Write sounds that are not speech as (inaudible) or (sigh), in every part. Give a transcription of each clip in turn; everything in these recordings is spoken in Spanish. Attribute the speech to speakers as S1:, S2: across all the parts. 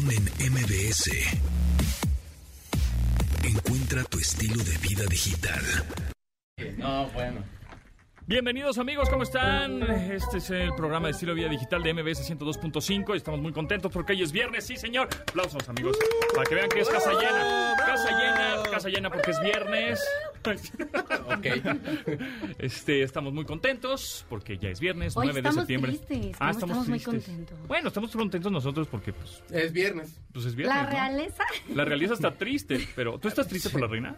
S1: Pontón en MBS. Encuentra tu estilo de vida digital.
S2: No, bueno.
S3: Bienvenidos amigos, ¿cómo están? Este es el programa de estilo de vida digital de MBS 102.5 y estamos muy contentos porque hoy es viernes, sí señor. Aplausos amigos, para que vean que es casa llena. Casa llena, casa llena porque es viernes.
S2: Ok.
S3: Este, estamos muy contentos porque ya es viernes,
S4: Hoy
S3: 9 de septiembre.
S4: tristes,
S3: ah, estamos,
S4: estamos muy contentos.
S3: Bueno, estamos contentos nosotros porque pues,
S2: Es viernes.
S3: pues es viernes.
S4: La
S3: ¿no?
S4: realeza.
S3: La realeza está triste, pero ¿tú estás triste por la reina?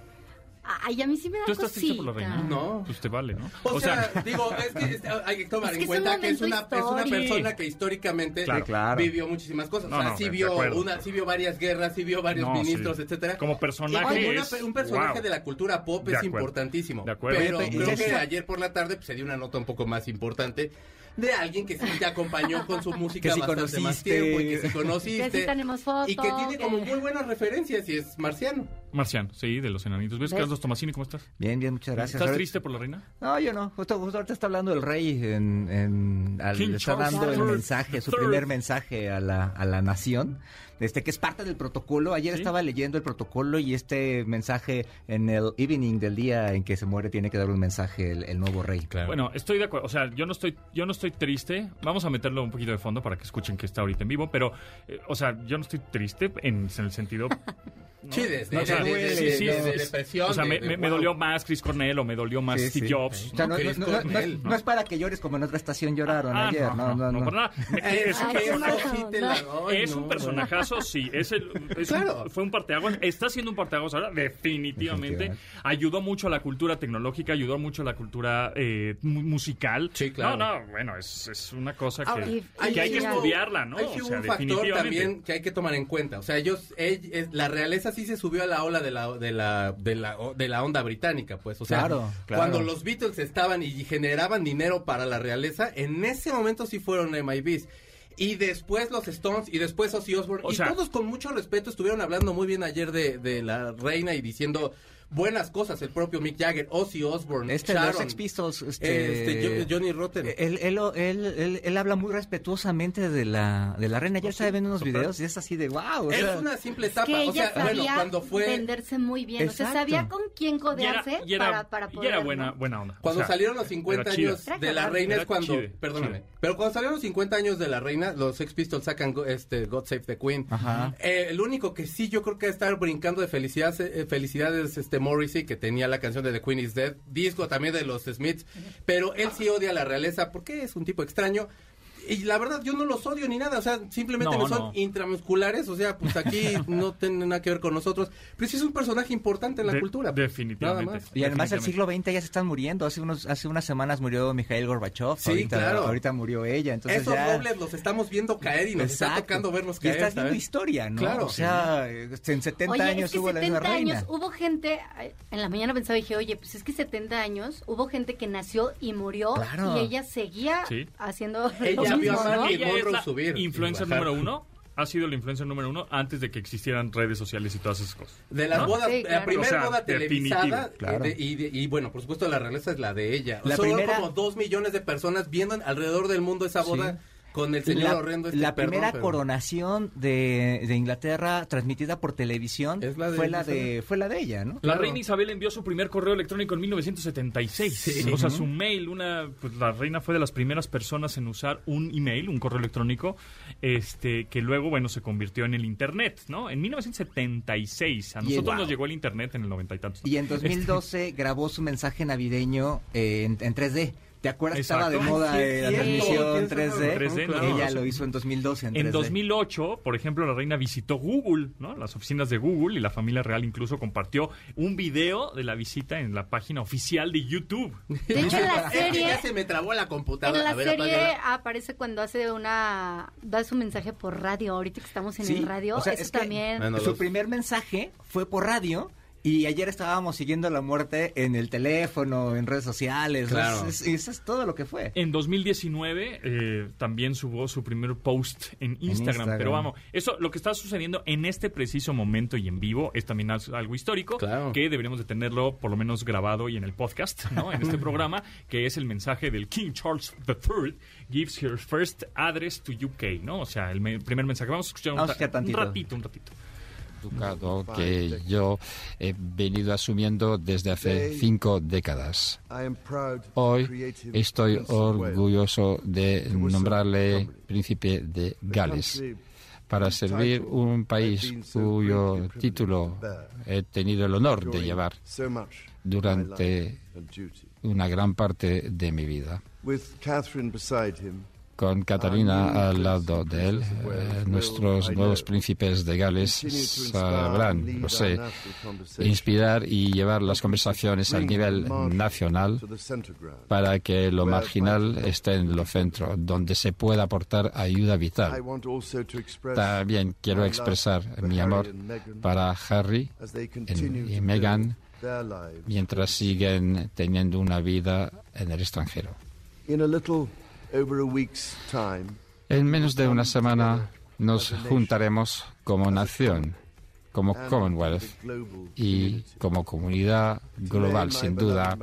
S4: Ay, a mí sí me da
S3: ¿Tú estás triste por la
S4: cosita.
S3: reina?
S2: No.
S3: Pues te vale, ¿no?
S2: O, sea, digo, es que es- hay que tomar
S4: Es
S2: en
S4: que
S2: cuenta que es una, es persona que históricamente
S3: Claro.
S5: Sí, claro.
S2: vivió muchísimas cosas.
S3: No,
S2: o sea,
S3: no,
S2: sí vio una, sí vio varias guerras, sí vio varios
S3: No,
S2: ministros,
S3: sí.
S2: etcétera.
S3: Como personaje
S2: como una- un personaje
S3: wow.
S2: de la cultura pop
S3: De
S2: es
S3: acuerdo.
S2: importantísimo.
S3: De acuerdo.
S2: Pero creo que ayer por la tarde pues, se dio una nota un poco más importante de alguien que sí te acompañó con su (laughs) música
S5: Que sí
S2: bastante más
S5: conociste.
S2: tiempo y que sí (laughs) conociste. (laughs)
S4: Que sí tenemos fotos,
S2: Y que tiene como muy buenas referencias y es marciano.
S3: Marciano, sí, de los enanitos. ¿Ves,
S4: ¿Ves?
S3: Carlos Tomasini, cómo estás?
S5: Bien, bien, muchas gracias.
S3: ¿Estás triste por la reina?
S5: No, yo no. Justo, justo ahorita está hablando el rey en, en al- le está
S3: Charles
S5: dando el mensaje, su primer mensaje a la, a la nación, este que es parte del protocolo. Ayer
S3: Sí.
S5: estaba leyendo el protocolo y este mensaje en el evening del día en que se muere tiene que dar un mensaje el, el nuevo rey.
S3: Bueno, estoy de acuerdo. O sea, yo no estoy, yo no estoy triste. Vamos a meterlo un poquito de fondo para que escuchen que está ahorita en vivo. Pero, eh, o sea, yo no estoy triste en, en el sentido. (laughs) ¿no?
S2: Sí, desde
S3: No, o sea, duele,
S2: de-
S3: sí,
S2: de depresión.
S3: O sea, me,
S2: de
S3: me- me
S2: wow.
S3: dolió más Chris Cornell o me dolió más
S5: Sí,
S3: Steve
S5: sí.
S3: Jobs.
S5: O sea, no, no- no- no- no es para que llores como en otra estación lloraron
S3: Ah,
S5: ayer. No, no, no.
S3: nada. Es,
S2: no,
S3: un personajazo, sí. Es el, es un-
S2: Claro.
S3: fue un parteaguas. Está siendo un parteaguas ahora, definitivamente.
S5: Definitivamente.
S3: Ayudó mucho a la cultura tecnológica, ayudó mucho a la cultura eh, mu- musical.
S2: Sí, claro.
S3: No, no, bueno, es, es una cosa que,
S2: Ahora,
S4: Y-
S3: que hay que estudiarla, ¿no? sea,
S2: un factor
S3: definitivamente.
S2: también que hay que tomar en cuenta. O sea, ellos, la realeza sí se subió a la ola de la, de la, de la, de la onda británica, pues. O sea,
S5: Claro, claro.
S2: cuando los Beatles estaban y generaban dinero para la realeza, en ese momento sí fueron MIBs. Y después los Stones y después Ozzy Osbourne.
S3: O
S2: y
S3: sea-
S2: todos con mucho respeto estuvieron hablando muy bien ayer de, de la reina y diciendo buenas cosas. El propio Mick Jagger, Ozzy Osbourne,
S5: Este, los
S2: Sharon,
S5: Sex Pistols, este,
S2: este, Jo- Johnny Rotten.
S5: Él, él, él, él- él habla muy respetuosamente de la, de la reina. Ayer estaba viendo unos videos y es así de wow.
S2: es una simple etapa.
S4: que ella
S2: o sea,
S4: sabía
S2: bueno, cuando fue...
S4: venderse muy bien. O sea,
S5: Exacto.
S4: sabía con quién
S3: Y era,
S4: codearse
S3: y era-
S4: para, para
S3: y
S4: poder.
S3: era
S4: ¿no?
S3: buena, buena onda. O
S2: Cuando
S3: sea,
S2: salieron los 50
S3: era chida.
S2: años
S4: Era
S2: de la reina
S3: Era
S2: es cuando,
S3: chida,
S2: perdóname, pero cuando salieron los 50 años de la reina, los Sex Pistols sacan go- este God Save the Queen.
S5: Ajá.
S2: Eh, el único que sí yo creo que estar brincando de felicidad, eh, felicidades este Morrissey que tenía la canción de The Queen is Dead, disco también de los Smiths, pero él sí odia la realeza porque es un tipo extraño. Y la verdad, yo no los odio ni nada, o sea, simplemente
S3: No,
S2: me son
S3: no.
S2: intramusculares, o sea, pues aquí (laughs) no tienen nada que ver con nosotros, pero sí es un personaje importante en la
S3: De-
S2: cultura.
S3: definitivamente.
S2: Nada más.
S5: Y además el siglo XX ya se están muriendo. Hace unos hace unas semanas murió Mikhail Gorbachev.
S2: Sí,
S5: ahorita,
S2: claro.
S5: ahorita murió ella. Entonces
S2: Esos
S5: ya...
S2: robles los estamos viendo caer y nos está tocando verlos
S5: Y
S2: caer.
S5: estás viendo
S2: ¿sabes?
S5: historia, ¿no?
S2: Claro.
S5: O sea, en 70
S4: Oye,
S5: años
S4: es que
S5: hubo la
S4: 70
S5: misma reina.
S4: años, hubo gente, ay, en la mañana pensaba, dije, oye, pues es que 70 años, hubo gente que nació y murió
S5: Claro.
S4: y ella seguía
S3: Sí.
S4: haciendo
S2: Ella (laughs) subir y
S3: influencer
S2: bajar.
S3: número uno. Ha sido la influencer número uno antes de que existieran redes sociales y todas esas cosas.
S2: De las
S3: ¿No?
S2: bodas,
S4: Sí,
S2: la primera
S3: O sea,
S2: boda televisada eh,
S5: claro.
S2: de- y, de- y bueno, por supuesto la realeza es la de ella.
S5: La primera-
S2: como dos millones de personas viendo alrededor del mundo esa boda con el señor
S5: la,
S2: horrendo. Este,
S5: la
S2: perdón,
S5: primera
S2: pero-
S5: coronación de, de Inglaterra transmitida por televisión
S2: Es la de
S5: fue la de fue la de ella, ¿no?
S3: La
S2: Claro.
S3: reina Isabel envió su primer correo electrónico en 1976.
S2: Sí.
S3: O sea, su mail, una, pues la reina fue de las primeras personas en usar un email, un correo electrónico, este, que luego, bueno, se convirtió en el internet, ¿no? En 1976. A
S5: Y-
S3: nosotros
S5: wow.
S3: nos llegó el internet en el noventa y tantos.
S5: Y en 2012 (laughs) grabó su mensaje navideño eh, en, en 3D. ¿Te acuerdas que estaba de moda
S2: Ay,
S5: eh, la transmisión
S2: Tienes
S5: 3D?
S3: 3D, no,
S5: Ella
S3: no,
S5: lo hizo en 2012 en 3D.
S3: En 2008, por ejemplo, la reina visitó Google, ¿no? Las oficinas de Google y la familia real incluso compartió un video de la visita en la página oficial de YouTube.
S4: De (laughs) hecho, en la (laughs)
S2: que
S4: serie,
S2: ya se me trabó la computadora.
S4: en la
S2: A ver,
S4: serie
S2: apáguela.
S4: aparece cuando hace una, da su mensaje por radio, ahorita que estamos en
S5: Sí,
S4: el radio,
S5: o sea,
S4: eso
S5: es que-
S4: también.
S2: Bueno,
S5: Su
S2: los-
S5: primer mensaje fue por radio Y ayer estábamos siguiendo la muerte en el teléfono, en redes sociales.
S2: Claro.
S5: Es- es- Eso es todo lo que fue.
S3: En 2019 eh, también subió su primer post en Instagram,
S5: Instagram.
S3: pero vamos, eso lo que está sucediendo en este preciso momento y en vivo es también algo histórico
S2: Claro.
S3: que deberíamos de tenerlo por lo menos grabado y en el podcast, ¿no? En este (laughs) programa que es el mensaje del King Charles III gives her first address to UK, ¿no? O sea, el me- primer mensaje. Vamos a escuchar un,
S5: Vamos a
S3: ta-
S5: escuchar tantito.
S3: un ratito, un ratito.
S6: Ducado que yo he venido asumiendo desde hace cinco décadas. Hoy estoy orgulloso de nombrarle príncipe de Gales para servir un país cuyo título he tenido el honor de llevar durante una gran parte de mi vida. Con Catalina al lado de él, eh, nuestros nuevos príncipes de Gales sabrán, lo sé, inspirar y llevar las conversaciones al nivel nacional para que lo marginal esté en lo centro, donde se pueda aportar ayuda vital. También quiero expresar mi amor para Harry y Meghan mientras siguen teniendo una vida en el extranjero. En menos de una semana nos juntaremos como nación, como Commonwealth y como comunidad global, sin duda,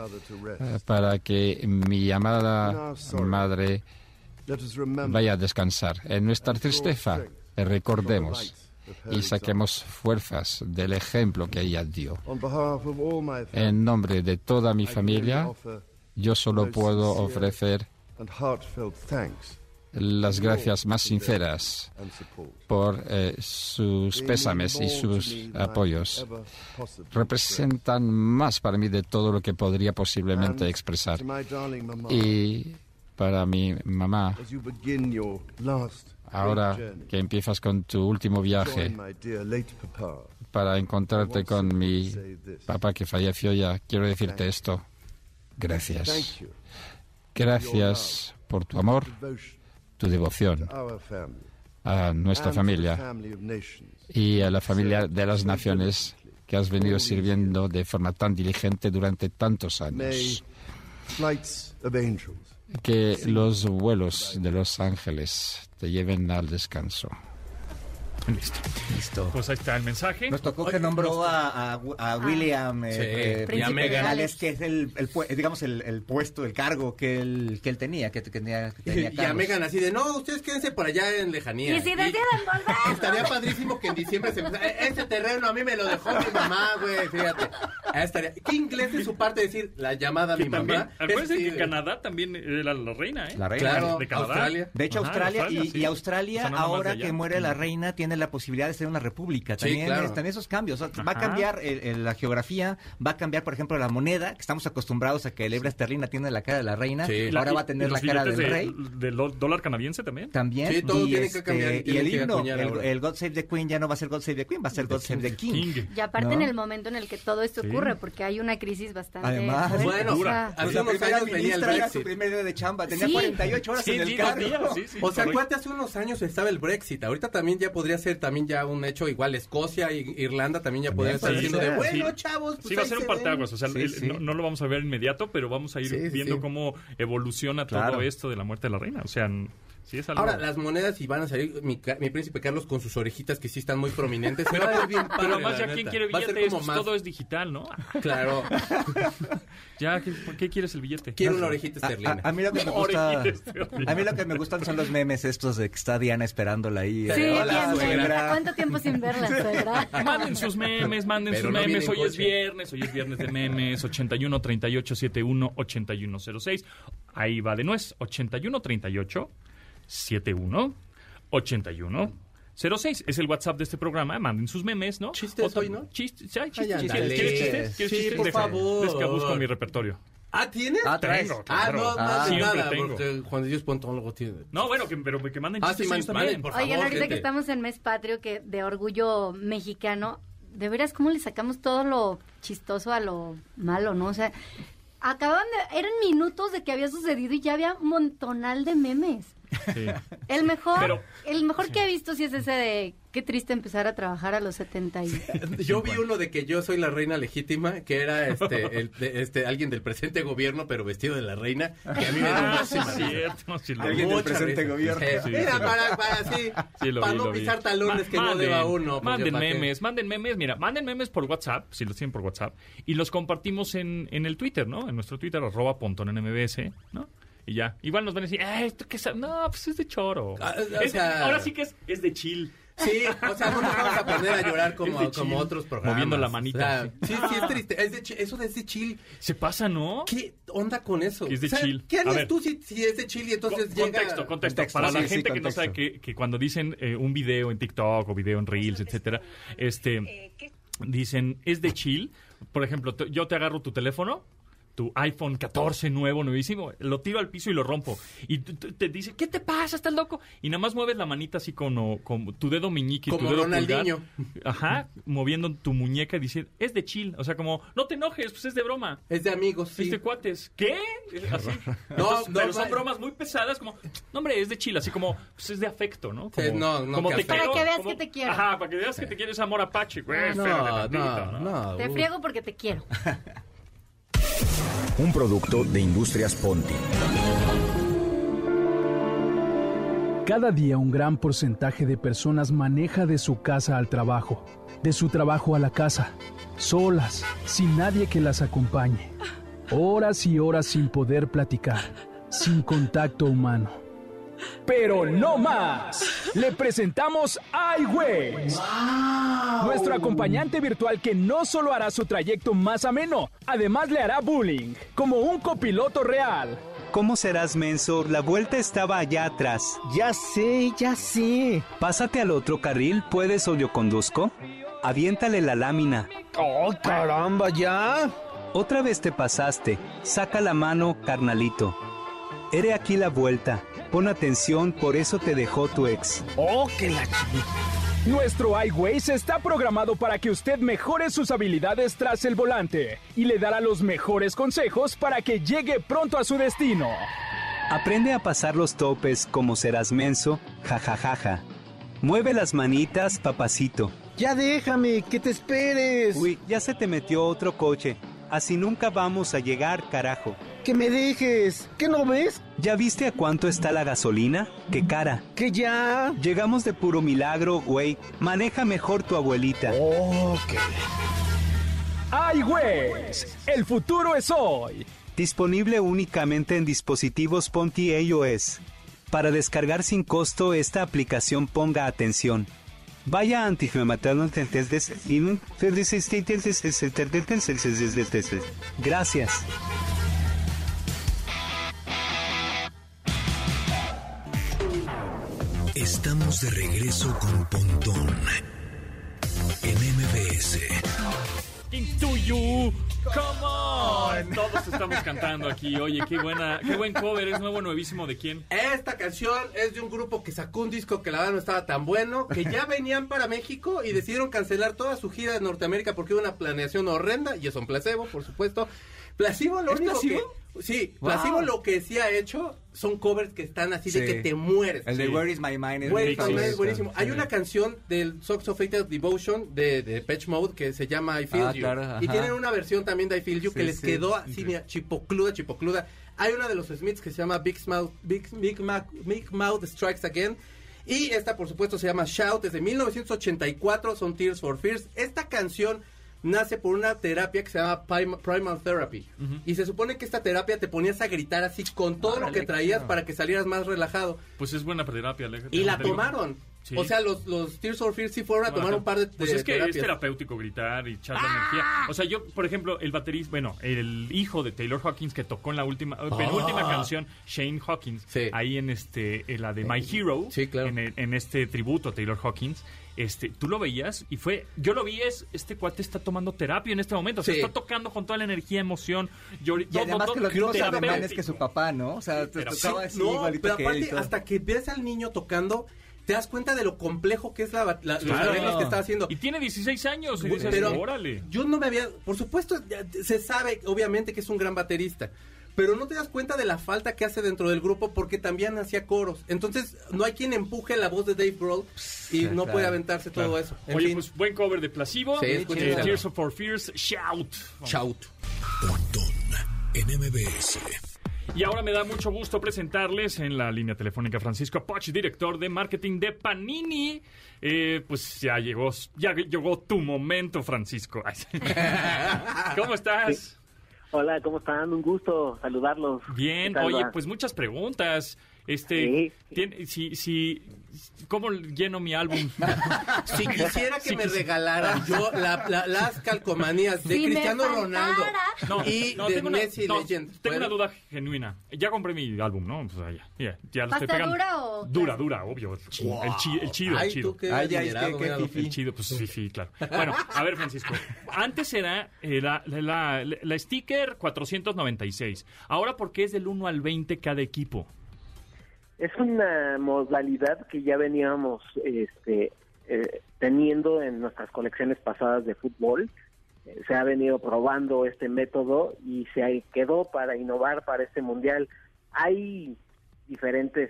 S6: eh, para que mi amada madre vaya a descansar. En nuestra tristeza, recordemos y saquemos fuerzas del ejemplo que ella dio. En nombre de toda mi familia, yo solo puedo ofrecer las gracias más sinceras por eh, sus pésames y sus apoyos. Representan más para mí de todo lo que podría posiblemente expresar. Y para mi mamá, ahora que empiezas con tu último viaje para encontrarte con mi papá que falleció ya, quiero decirte esto. Gracias. Gracias por tu amor, tu devoción a nuestra familia y a la familia de las naciones que has venido sirviendo de forma tan diligente durante tantos años. Que los vuelos de los ángeles te lleven al descanso.
S3: Listo.
S5: Listo.
S3: Pues ahí está el mensaje.
S5: Nos tocó que nombró a, a- a William eh,
S2: Sí,
S5: eh,
S2: y a Meghan.
S5: Gales, que es el, el digamos el, el puesto, el cargo que él, que él tenía, que, que tenía, que tenía
S2: Y a. Megan así de, no, ustedes quédense por allá en lejanía.
S4: Y si deciden volver.
S2: Estaría padrísimo que en diciembre se "E- Ese terreno a mí me lo dejó mi mamá, güey, fíjate. Ahí estaría. Qué inglés de su parte decir la llamada a
S3: Que
S2: mi
S3: también,
S2: mamá.
S3: acuérdense
S2: Es-
S3: que Canadá también era la reina, ¿eh?
S5: La reina.
S2: Claro,
S3: de Canadá.
S2: Australia.
S5: De hecho,
S3: Ajá,
S5: Australia,
S3: Australia,
S5: y,
S3: sí.
S5: y Australia, ahora
S3: allá.
S5: que muere la reina, tiene la posibilidad de ser una república. También,
S2: claro.
S5: es- también esos cambios. O sea, va a cambiar el- el- la geografía, va a cambiar, por ejemplo, la moneda, que estamos acostumbrados a que la libra esterlina tiene la cara de la reina,
S2: Sí.
S5: ahora va a tener la cara del
S3: billetes
S5: rey.
S3: de- del dólar canadiense también.
S5: También.
S2: Sí, todo
S5: y,
S2: tiene que cambiar,
S5: y
S2: tiene
S5: el himno, el, el God Save the Queen ya no va a ser God Save the Queen, va a ser God Save the King.
S3: King.
S4: Y aparte
S5: ¿No?
S4: en el momento en el que todo esto
S3: Sí.
S4: ocurre, porque hay una crisis bastante
S5: Además,
S4: fuerte,
S2: bueno,
S4: o
S3: dura.
S4: sea,
S2: Hace
S5: Pues la
S2: unos
S5: primera
S2: años venía el
S5: ministra era su primer día de chamba, tenía
S4: Sí.
S5: 48 horas en el
S3: sí,
S2: O sea. ¿cuánto hace unos años estaba el Brexit? Ahorita también ya podría ser también ya un hecho igual. Escocia y Irlanda también ya podrían estar
S5: sí,
S2: diciendo de,
S5: sí.
S2: bueno, chavos, pues
S3: Sí, va a ser un
S2: se ven".
S3: parteaguas, o sea,
S5: Sí,
S3: el-
S5: sí.
S3: No, no lo vamos a ver inmediato, pero vamos a ir viendo
S2: sí.
S3: cómo evoluciona todo esto de la muerte de la reina. O sea, sí es algo...
S2: Ahora, las monedas y van a salir mi, mi príncipe Carlos con sus orejitas que sí están muy prominentes. Se va a bien padre,
S3: pero
S2: la
S3: ya
S2: neta.
S3: quién quiere billetes, Pues
S2: más,
S3: todo es digital, ¿no?
S2: claro. (laughs)
S3: Ya, ¿qué, ¿por qué quieres el billete?
S2: Quiero una orejita
S5: A,
S2: esterlina.
S5: a- a mí lo que me gusta, a mí lo que me gustan son los memes estos de que está Diana esperándola ahí.
S4: Sí,
S5: Hola,
S4: bien, bien.
S5: suegra.
S4: ¿Cuánto tiempo sin verla, (laughs) suegra?
S3: Manden sus memes, manden
S2: Pero
S3: sus
S2: no
S3: memes. Hoy es viernes, hoy es viernes de memes. 81 38 71 81 06. Ahí va de nuez. 81 38 71 81 06. Es el WhatsApp de este programa. Manden sus memes, ¿no?
S2: Chistes
S3: Otra-
S2: hoy, ¿no?
S3: Chistes. ¿sí hay
S2: Ay,
S3: chistes? ¿Quieres chistes? ¿Quieres
S2: Sí,
S3: chistes?
S2: por
S3: Deja-
S2: favor.
S3: Es que busco mi repertorio.
S2: ¿Ah, tienes?
S5: Ah.
S3: Tengo,
S2: Ah,
S3: claro.
S2: no, no haces
S3: Siempre
S2: nada,
S3: tengo.
S2: porque Juan de Dios Pontón luego tiene.
S3: No, bueno, que, pero que manden
S2: Ah,
S3: chistes
S2: sí, man-
S3: también.
S2: manden, por favor.
S4: Oigan, ahorita
S2: gente.
S4: que estamos en mes patrio, que de orgullo mexicano, de veras, ¿cómo le sacamos todo lo chistoso a lo malo, no? O sea, acaban de, eran minutos de que había sucedido y ya había un montonal de memes.
S3: Sí.
S4: El mejor,
S3: Pero-
S4: el mejor que he visto sí es ese de qué triste empezar a trabajar a los 70 y...
S2: Yo vi uno de que yo soy la reina legítima, que era este, el- de- este alguien del presente gobierno, pero vestido de la reina, que a mí me dio
S3: Ah, sí,
S2: muchísima
S3: cierto. sí lo
S5: Alguien del presente
S2: risa.
S5: gobierno.
S2: Sí,
S3: Sí,
S2: Mira,
S3: sí.
S2: para, para, sí,
S3: Sí, lo
S2: para
S3: vi,
S2: no
S3: lo vi.
S2: pisar talones
S3: Ma-
S2: que no
S3: manden,
S2: deba uno. pues,
S3: Manden
S2: ¿para qué?
S3: memes, manden memes, mira, manden memes por WhatsApp, si los tienen por WhatsApp, y los compartimos en, en el Twitter, ¿no? En nuestro Twitter, arroba ¿no? Y ya. Igual nos van a decir, eh, ¿esto qué sa-?" No, pues es de choro.
S2: Ah, o
S3: Es-
S2: sea-
S3: ahora sí que es, es de chill.
S2: Sí, o sea, no nos vamos a poner a llorar (laughs)
S3: Es
S2: como,
S3: de
S2: como otros programas.
S3: Moviendo la manita,
S2: O sea, sí, sí, es (laughs) triste. Es de eso de ese chill.
S3: Se pasa, ¿no?
S2: ¿Qué onda con eso?
S3: Que es de
S2: O sea,
S3: chill.
S2: ¿Qué
S3: ver.
S2: tú si, si es de chill y entonces
S3: Con-
S2: llega...
S3: Contexto, contexto.
S5: Contexto,
S3: Para la
S5: sí,
S3: gente que no sabe que, que cuando dicen eh, un video en TikTok o video en Reels, etcétera, este, dicen es de chill. Por ejemplo, yo te agarro tu teléfono, tu iPhone 14 nuevo, nuevísimo, lo tiro al piso y lo rompo. Y te dice, ¿qué te pasa? ¿Estás loco? Y nada más mueves la manita así con, con tu dedo meñique y tu
S2: Como
S3: dedo
S2: Ronaldinho.
S3: pulgar. Ajá, moviendo tu muñeca y dice, es de chill. O sea, como, no te enojes, pues es de broma.
S2: Es de amigos, sí.
S3: ¿Viste cuates? ¿Qué? Así.
S2: No,
S3: Entonces,
S2: no,
S3: pero son
S2: no.
S3: bromas muy pesadas, como, no, hombre, es de chill, así como, pues es de afecto, ¿no? Como,
S2: Sí, no, no,
S3: como
S2: que
S3: te quiero,
S4: Para que veas
S3: como-
S4: que te quiero.
S3: Ajá, para que veas que te quieres amor apache, güey.
S2: No,
S3: espérate
S2: no,
S3: tantito,
S2: no.
S4: Te
S2: uh.
S4: friego porque te quiero. (laughs)
S7: Un producto de Industrias Ponti.
S8: Cada día un gran porcentaje de personas maneja de su casa al trabajo, de su trabajo a la casa, solas, sin nadie que las acompañe. Horas y horas sin poder platicar, sin contacto humano. Pero no más. Le presentamos iWays. Nuestro acompañante virtual que no solo hará su trayecto más ameno, además le hará bullying, como un copiloto real.
S9: ¿Cómo serás menso? La vuelta estaba allá atrás.
S10: Ya sé, ya sé.
S9: Pásate al otro carril, ¿puedes o yo conduzco? Aviéntale la lámina.
S10: ¡Oh, caramba, ya!
S9: Otra vez te pasaste. Saca la mano, carnalito. Ere aquí la vuelta. Pon atención, por eso te dejó tu ex.
S10: ¡Oh, que la.
S8: Nuestro iWays está programado para que usted mejore sus habilidades tras el volante y le dará los mejores consejos para que llegue pronto a su destino.
S9: Aprende a pasar los topes como serás menso, jajajaja. Mueve las manitas, papacito.
S10: Ya déjame, que te esperes.
S9: Uy, ya se te metió otro coche. Así nunca vamos a llegar, carajo.
S10: Que me dejes. ¿Qué no ves?
S9: ¿Ya viste a cuánto está la gasolina? ¡Qué cara!
S10: Que ya.
S9: Llegamos de puro milagro, güey. Maneja mejor tu abuelita.
S10: Oh, que...
S8: iWays, el futuro es hoy.
S9: Disponible únicamente en dispositivos Ponti iOS. Para descargar sin costo esta aplicación ponga atención. Vaya a antifematarnos Gracias.
S1: Estamos de regreso con Pontón en MBS.
S3: Into you, come on. Todos estamos cantando aquí. Oye, qué buena, qué buen cover. Es nuevo, nuevísimo. ¿De quién?
S2: Esta canción es de un grupo que sacó un disco que la verdad no estaba tan bueno, que ya (laughs) venían para México y decidieron cancelar toda su gira de Norteamérica porque hubo una planeación horrenda y es un placebo, por supuesto. Placebo lo
S3: ¿Es
S2: único
S3: placebo?
S2: que sí,
S5: Wow.
S2: placebo lo que sí ha hecho son covers que están así de que te mueres.
S5: El de
S3: Sí.
S5: Where is my mind es
S2: madre es buenísimo. Hay
S5: Sí.
S2: una canción del Socks of Fatal Devotion de, de Patch Mode que se llama I Feel
S5: Ah,
S2: You.
S5: claro,
S2: y tienen una versión también de I Feel You que les quedó así, chipocluda, chipocluda. Hay una de los Smiths que se llama Big Mouth, Big, Big, Mac- Big Mouth Strikes Again. Y esta, por supuesto, se llama Shout. Desde 1984 son Tears for Fears. Esta canción nace por una terapia que se llama Prim- Primal Therapy. Y se supone que esta terapia te ponías a gritar así con todo lo que traías para que salieras más relajado.
S3: Pues es buena terapia. Alej-
S2: Y la tomaron.
S3: Sí.
S2: O sea, los, los Tears for Fears sí fueron a tomar un par de,
S3: Pues
S2: de
S3: es que
S2: terapias.
S3: es terapéutico gritar y echar la energía. O sea, yo, por ejemplo, el baterista, bueno, el hijo de Taylor Hawkins que tocó en la última, eh, penúltima canción, Shane Hawkins,
S2: Sí.
S3: ahí en este, en la de My Hero,
S2: Sí, claro.
S3: en, el- en este tributo a Taylor Hawkins, este, tú lo veías y fue, yo lo vi es, este cuate está tomando terapia en este momento, o sea,
S2: Sí.
S3: está tocando con toda la energía, emoción,
S5: Y además que los mismos ademanes que su papá, ¿no? O sea, te tocaba
S3: sí,
S5: así
S2: No,
S5: igualito
S2: pero
S5: que él y
S2: aparte,
S5: todo.
S2: hasta que ves al niño tocando, te das cuenta de lo complejo que es la, la- los arreglos que está haciendo.
S3: Y tiene 16 años, y dices,
S2: Pero
S3: órale.
S2: yo no me había, por supuesto, ya se sabe obviamente que es un gran baterista, pero no te das cuenta de la falta que hace dentro del grupo porque también hacía coros. Entonces, no hay quien empuje la voz de Dave Grohl y no
S3: claro.
S2: puede aventarse todo eso. En
S3: Oye,
S2: fin.
S3: pues buen cover de Placebo.
S2: Sí,
S3: Eh. Tears of Our Fears, Shout.
S2: Shout.
S1: en MBS.
S3: Y ahora me da mucho gusto presentarles en la línea telefónica Francisco Poch, director de marketing de Panini. Eh, pues ya llegó, ya llegó tu momento, Francisco. (laughs) ¿Cómo estás?
S11: Hola, ¿cómo están? Un gusto saludarlos.
S3: Bien,
S11: ¿Qué tal
S3: oye, pues muchas preguntas. Este, tien- si, si, ¿cómo lleno mi álbum? (laughs)
S2: Si quisiera que
S3: Si
S2: me
S3: quisi-
S2: regalaran yo la- la- las calcomanías de
S3: Si
S2: Cristiano. Ronaldo
S3: No,
S2: y
S3: no,
S2: de
S3: tengo una-
S2: Messi
S3: no,
S2: Legend.
S3: Tengo
S2: ¿puedo?
S3: una duda genuina. Ya compré mi álbum, ¿no? Pues ah, ya, ya, ya lo estoy
S4: ¿Pasta
S3: pegando.
S4: dura o
S3: Dura, dura, obvio. El, chi- el, chi- el chido, el
S2: Ay,
S3: chido.
S2: tú qué Ay, qué- qué
S3: El
S2: fifí.
S3: chido, pues fifi, claro. Bueno, a ver, Francisco. Antes era eh, la, la, la- la sticker 496. Ahora, ¿por qué es del 1 al 20 cada equipo?
S11: Es una modalidad que ya veníamos este, eh, teniendo en nuestras colecciones pasadas de fútbol. Eh, se ha venido probando este método y se quedó para innovar para este mundial. Hay diferentes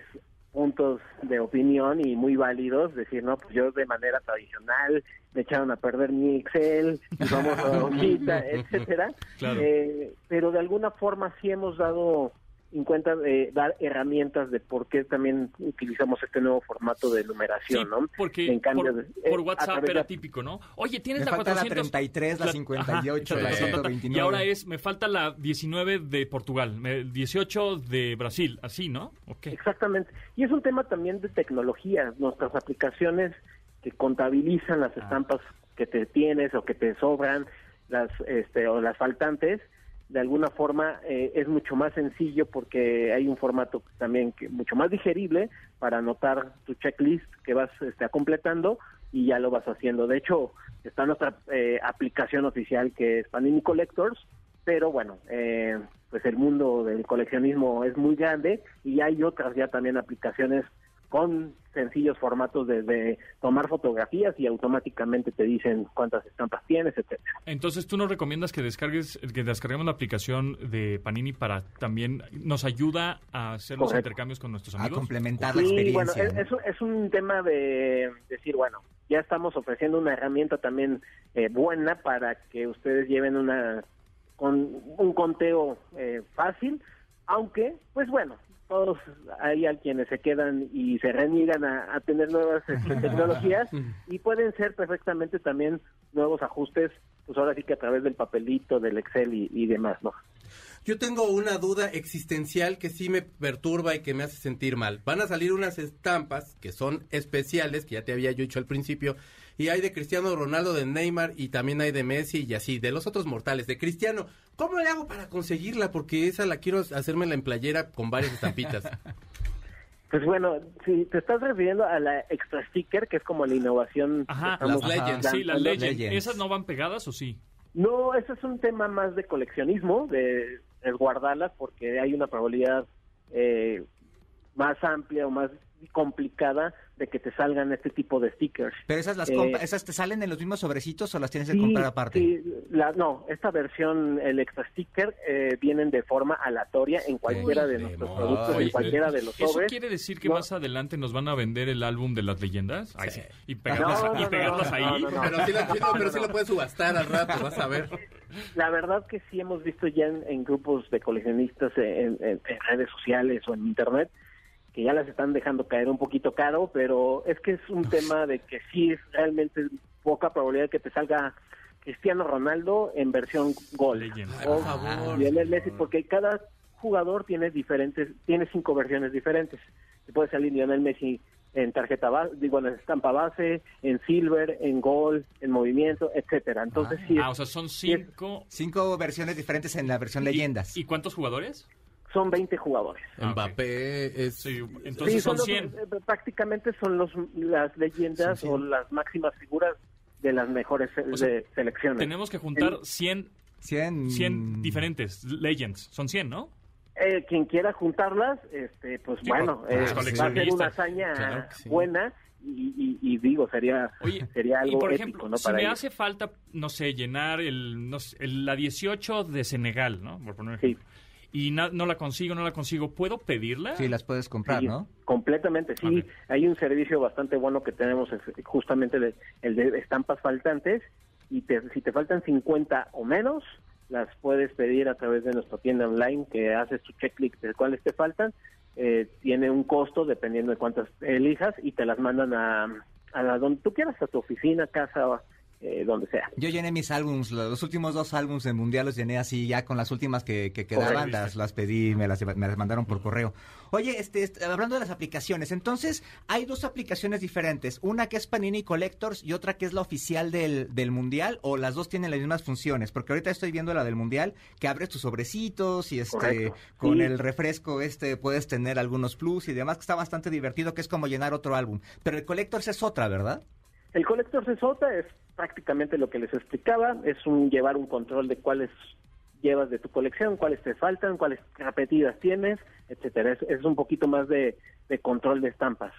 S11: puntos de opinión y muy válidos, decir, no, pues yo de manera tradicional me echaron a perder mi Excel, vamos a (laughs) hojita, etcétera.
S12: Claro.
S11: Eh, pero de alguna forma sí hemos dado en cuenta de dar herramientas de por qué también utilizamos este nuevo formato de numeración,
S3: Sí,
S11: ¿no?
S3: porque
S11: En cambio
S3: por,
S11: eh,
S3: por WhatsApp era
S11: de-
S3: típico, ¿no? Oye, tienes
S5: Me
S3: la
S5: falta la
S3: 400...
S5: 33, la 58, la
S3: ta, ta, ta, ta.
S5: 129.
S3: Y ahora es, me falta la 19 de Portugal, me- 18 de Brasil, así, ¿no? Ok.
S11: Exactamente. Y es un tema también de tecnología. Nuestras aplicaciones que contabilizan las
S3: Ah.
S11: estampas que te tienes o que te sobran, las este, o las faltantes, de alguna forma eh, es mucho más sencillo porque hay un formato también que mucho más digerible para anotar tu checklist que vas este, completando y ya lo vas haciendo. De hecho, está nuestra eh, aplicación oficial que es Panini Collectors, pero bueno, eh, pues el mundo del coleccionismo es muy grande y hay otras ya también aplicaciones con sencillos formatos desde tomar fotografías y automáticamente te dicen cuántas estampas tienes, etcétera.
S3: Entonces, ¿tú nos recomiendas que descargues, que descarguemos la aplicación de Panini para también nos ayuda a hacer los intercambios con nuestros
S5: A
S3: amigos?
S5: complementar
S11: Sí, bueno, es, es un- es un tema de decir, bueno, ya estamos ofreciendo una herramienta también eh, buena para que ustedes lleven una con un conteo eh, fácil, aunque, pues bueno, todos hay a quienes se quedan y se reniegan a, a tener nuevas este, tecnologías y pueden ser perfectamente también nuevos ajustes, pues ahora sí que a través del papelito, del Excel y, y demás, ¿no?
S2: Yo tengo una duda existencial que sí me perturba y que me hace sentir mal. Van a salir unas estampas que son especiales, que ya te había yo dicho al principio, y hay de Cristiano Ronaldo, de Neymar, y también hay de Messi y así, de los otros mortales. De Cristiano, ¿cómo le hago para conseguirla? Porque esa la quiero hacérmela en playera con varias estampitas. (laughs)
S11: Pues bueno, si te estás refiriendo a la extra sticker, que es como la innovación.
S3: Ajá,
S11: estamos
S3: Sí, las. Legends. ¿Esas no van pegadas o sí?
S11: No, ese es un tema más de coleccionismo, de resguardarlas, porque hay una probabilidad eh, más amplia o más complicada de que te salgan este tipo de stickers.
S5: Pero esas las
S11: Eh,
S5: esas te salen en los mismos sobrecitos o las tienes que
S11: Sí,
S5: comprar aparte.
S11: sí, la- no, esta versión, el extra sticker, eh, vienen de forma aleatoria en cualquiera de nuestros productos, en
S3: Oye,
S11: cualquiera de los
S3: ¿Eso
S11: sobres.
S3: quiere decir que
S11: No.
S3: más adelante nos van a vender el álbum de las leyendas? Ay, sí. Y pegarlas,
S11: no,
S3: y
S11: no,
S3: pegarlas
S11: no,
S3: ahí.
S2: Pero sí, lo, pero sí puedes subastar al rato, vas a ver.
S11: La verdad que sí hemos visto ya en, en grupos de coleccionistas en, en- en redes sociales o en internet que ya las están dejando caer un poquito caro, pero es que es un tema de que sí es realmente poca probabilidad que te salga Cristiano Ronaldo en versión gol. O
S3: por favor.
S11: Lionel Messi, porque cada jugador tiene diferentes, tiene cinco versiones diferentes. Te puede salir Lionel Messi en tarjeta base, digo en estampa base, en silver, en gol, en movimiento, etcétera. Entonces sí, es-
S3: Ah, o sea, son
S11: sí
S3: cinco...
S5: Cinco versiones diferentes en la versión leyendas.
S3: ¿Y cuántos jugadores?
S11: Son 20 jugadores.
S2: Mbappé es...
S3: Entonces
S11: Sí,
S3: son
S11: los-
S3: 100.
S11: eh, prácticamente son los las leyendas o las máximas figuras de las mejores eh,
S3: O sea,
S11: de selecciones.
S3: Tenemos que juntar
S11: El-
S3: 100,
S5: 100...
S3: 100 diferentes legends. Son 100, ¿no?
S11: eh, quien quiera juntarlas, este, pues
S3: Sí,
S11: bueno, eh,
S3: los
S11: va a ser una hazaña
S3: Claro sí.
S11: buena y, y- y digo, sería, sería algo
S3: y por ejemplo,
S11: ¿no?
S3: si
S11: Para
S3: me
S11: ellos.
S3: hace falta, no sé, llenar el, no sé, el- la 18 de Senegal, ¿no? Por poner un ejemplo. Y na- no la consigo, no la consigo, ¿puedo pedirla?
S5: Sí, las puedes comprar,
S11: Sí,
S5: ¿no?
S11: Completamente, sí. Hay un servicio bastante bueno que tenemos, es justamente de- el de estampas faltantes, y te- si te faltan 50 o menos, las puedes pedir a través de nuestra tienda online, que haces tu checklist de cuáles te faltan, eh, tiene un costo dependiendo de cuántas elijas, y te las mandan a, a la- donde tú quieras, a tu oficina, casa, eh, donde sea.
S5: Yo llené mis álbums, lo- los últimos dos álbums del Mundial los llené así, ya con las últimas que, que quedaban, las, las pedí, me las, me las mandaron por correo. Oye, este, este, hablando de las aplicaciones, entonces hay dos aplicaciones diferentes, una que es Panini Collectors y otra que es la oficial del, del Mundial, o las dos tienen las mismas funciones, porque ahorita estoy viendo la del Mundial, que abres tus sobrecitos y este,
S11: Correcto.
S5: con
S11: Sí.
S5: el refresco este puedes tener algunos plus y demás, que está bastante divertido, que es como llenar otro álbum. Pero el Collectors es otra, ¿verdad?
S11: El colector Sesota es prácticamente lo que les explicaba, es un llevar un control de cuáles llevas de tu colección, cuáles te faltan, cuáles repetidas tienes, etcétera. Es, es un poquito más de, de control de estampas.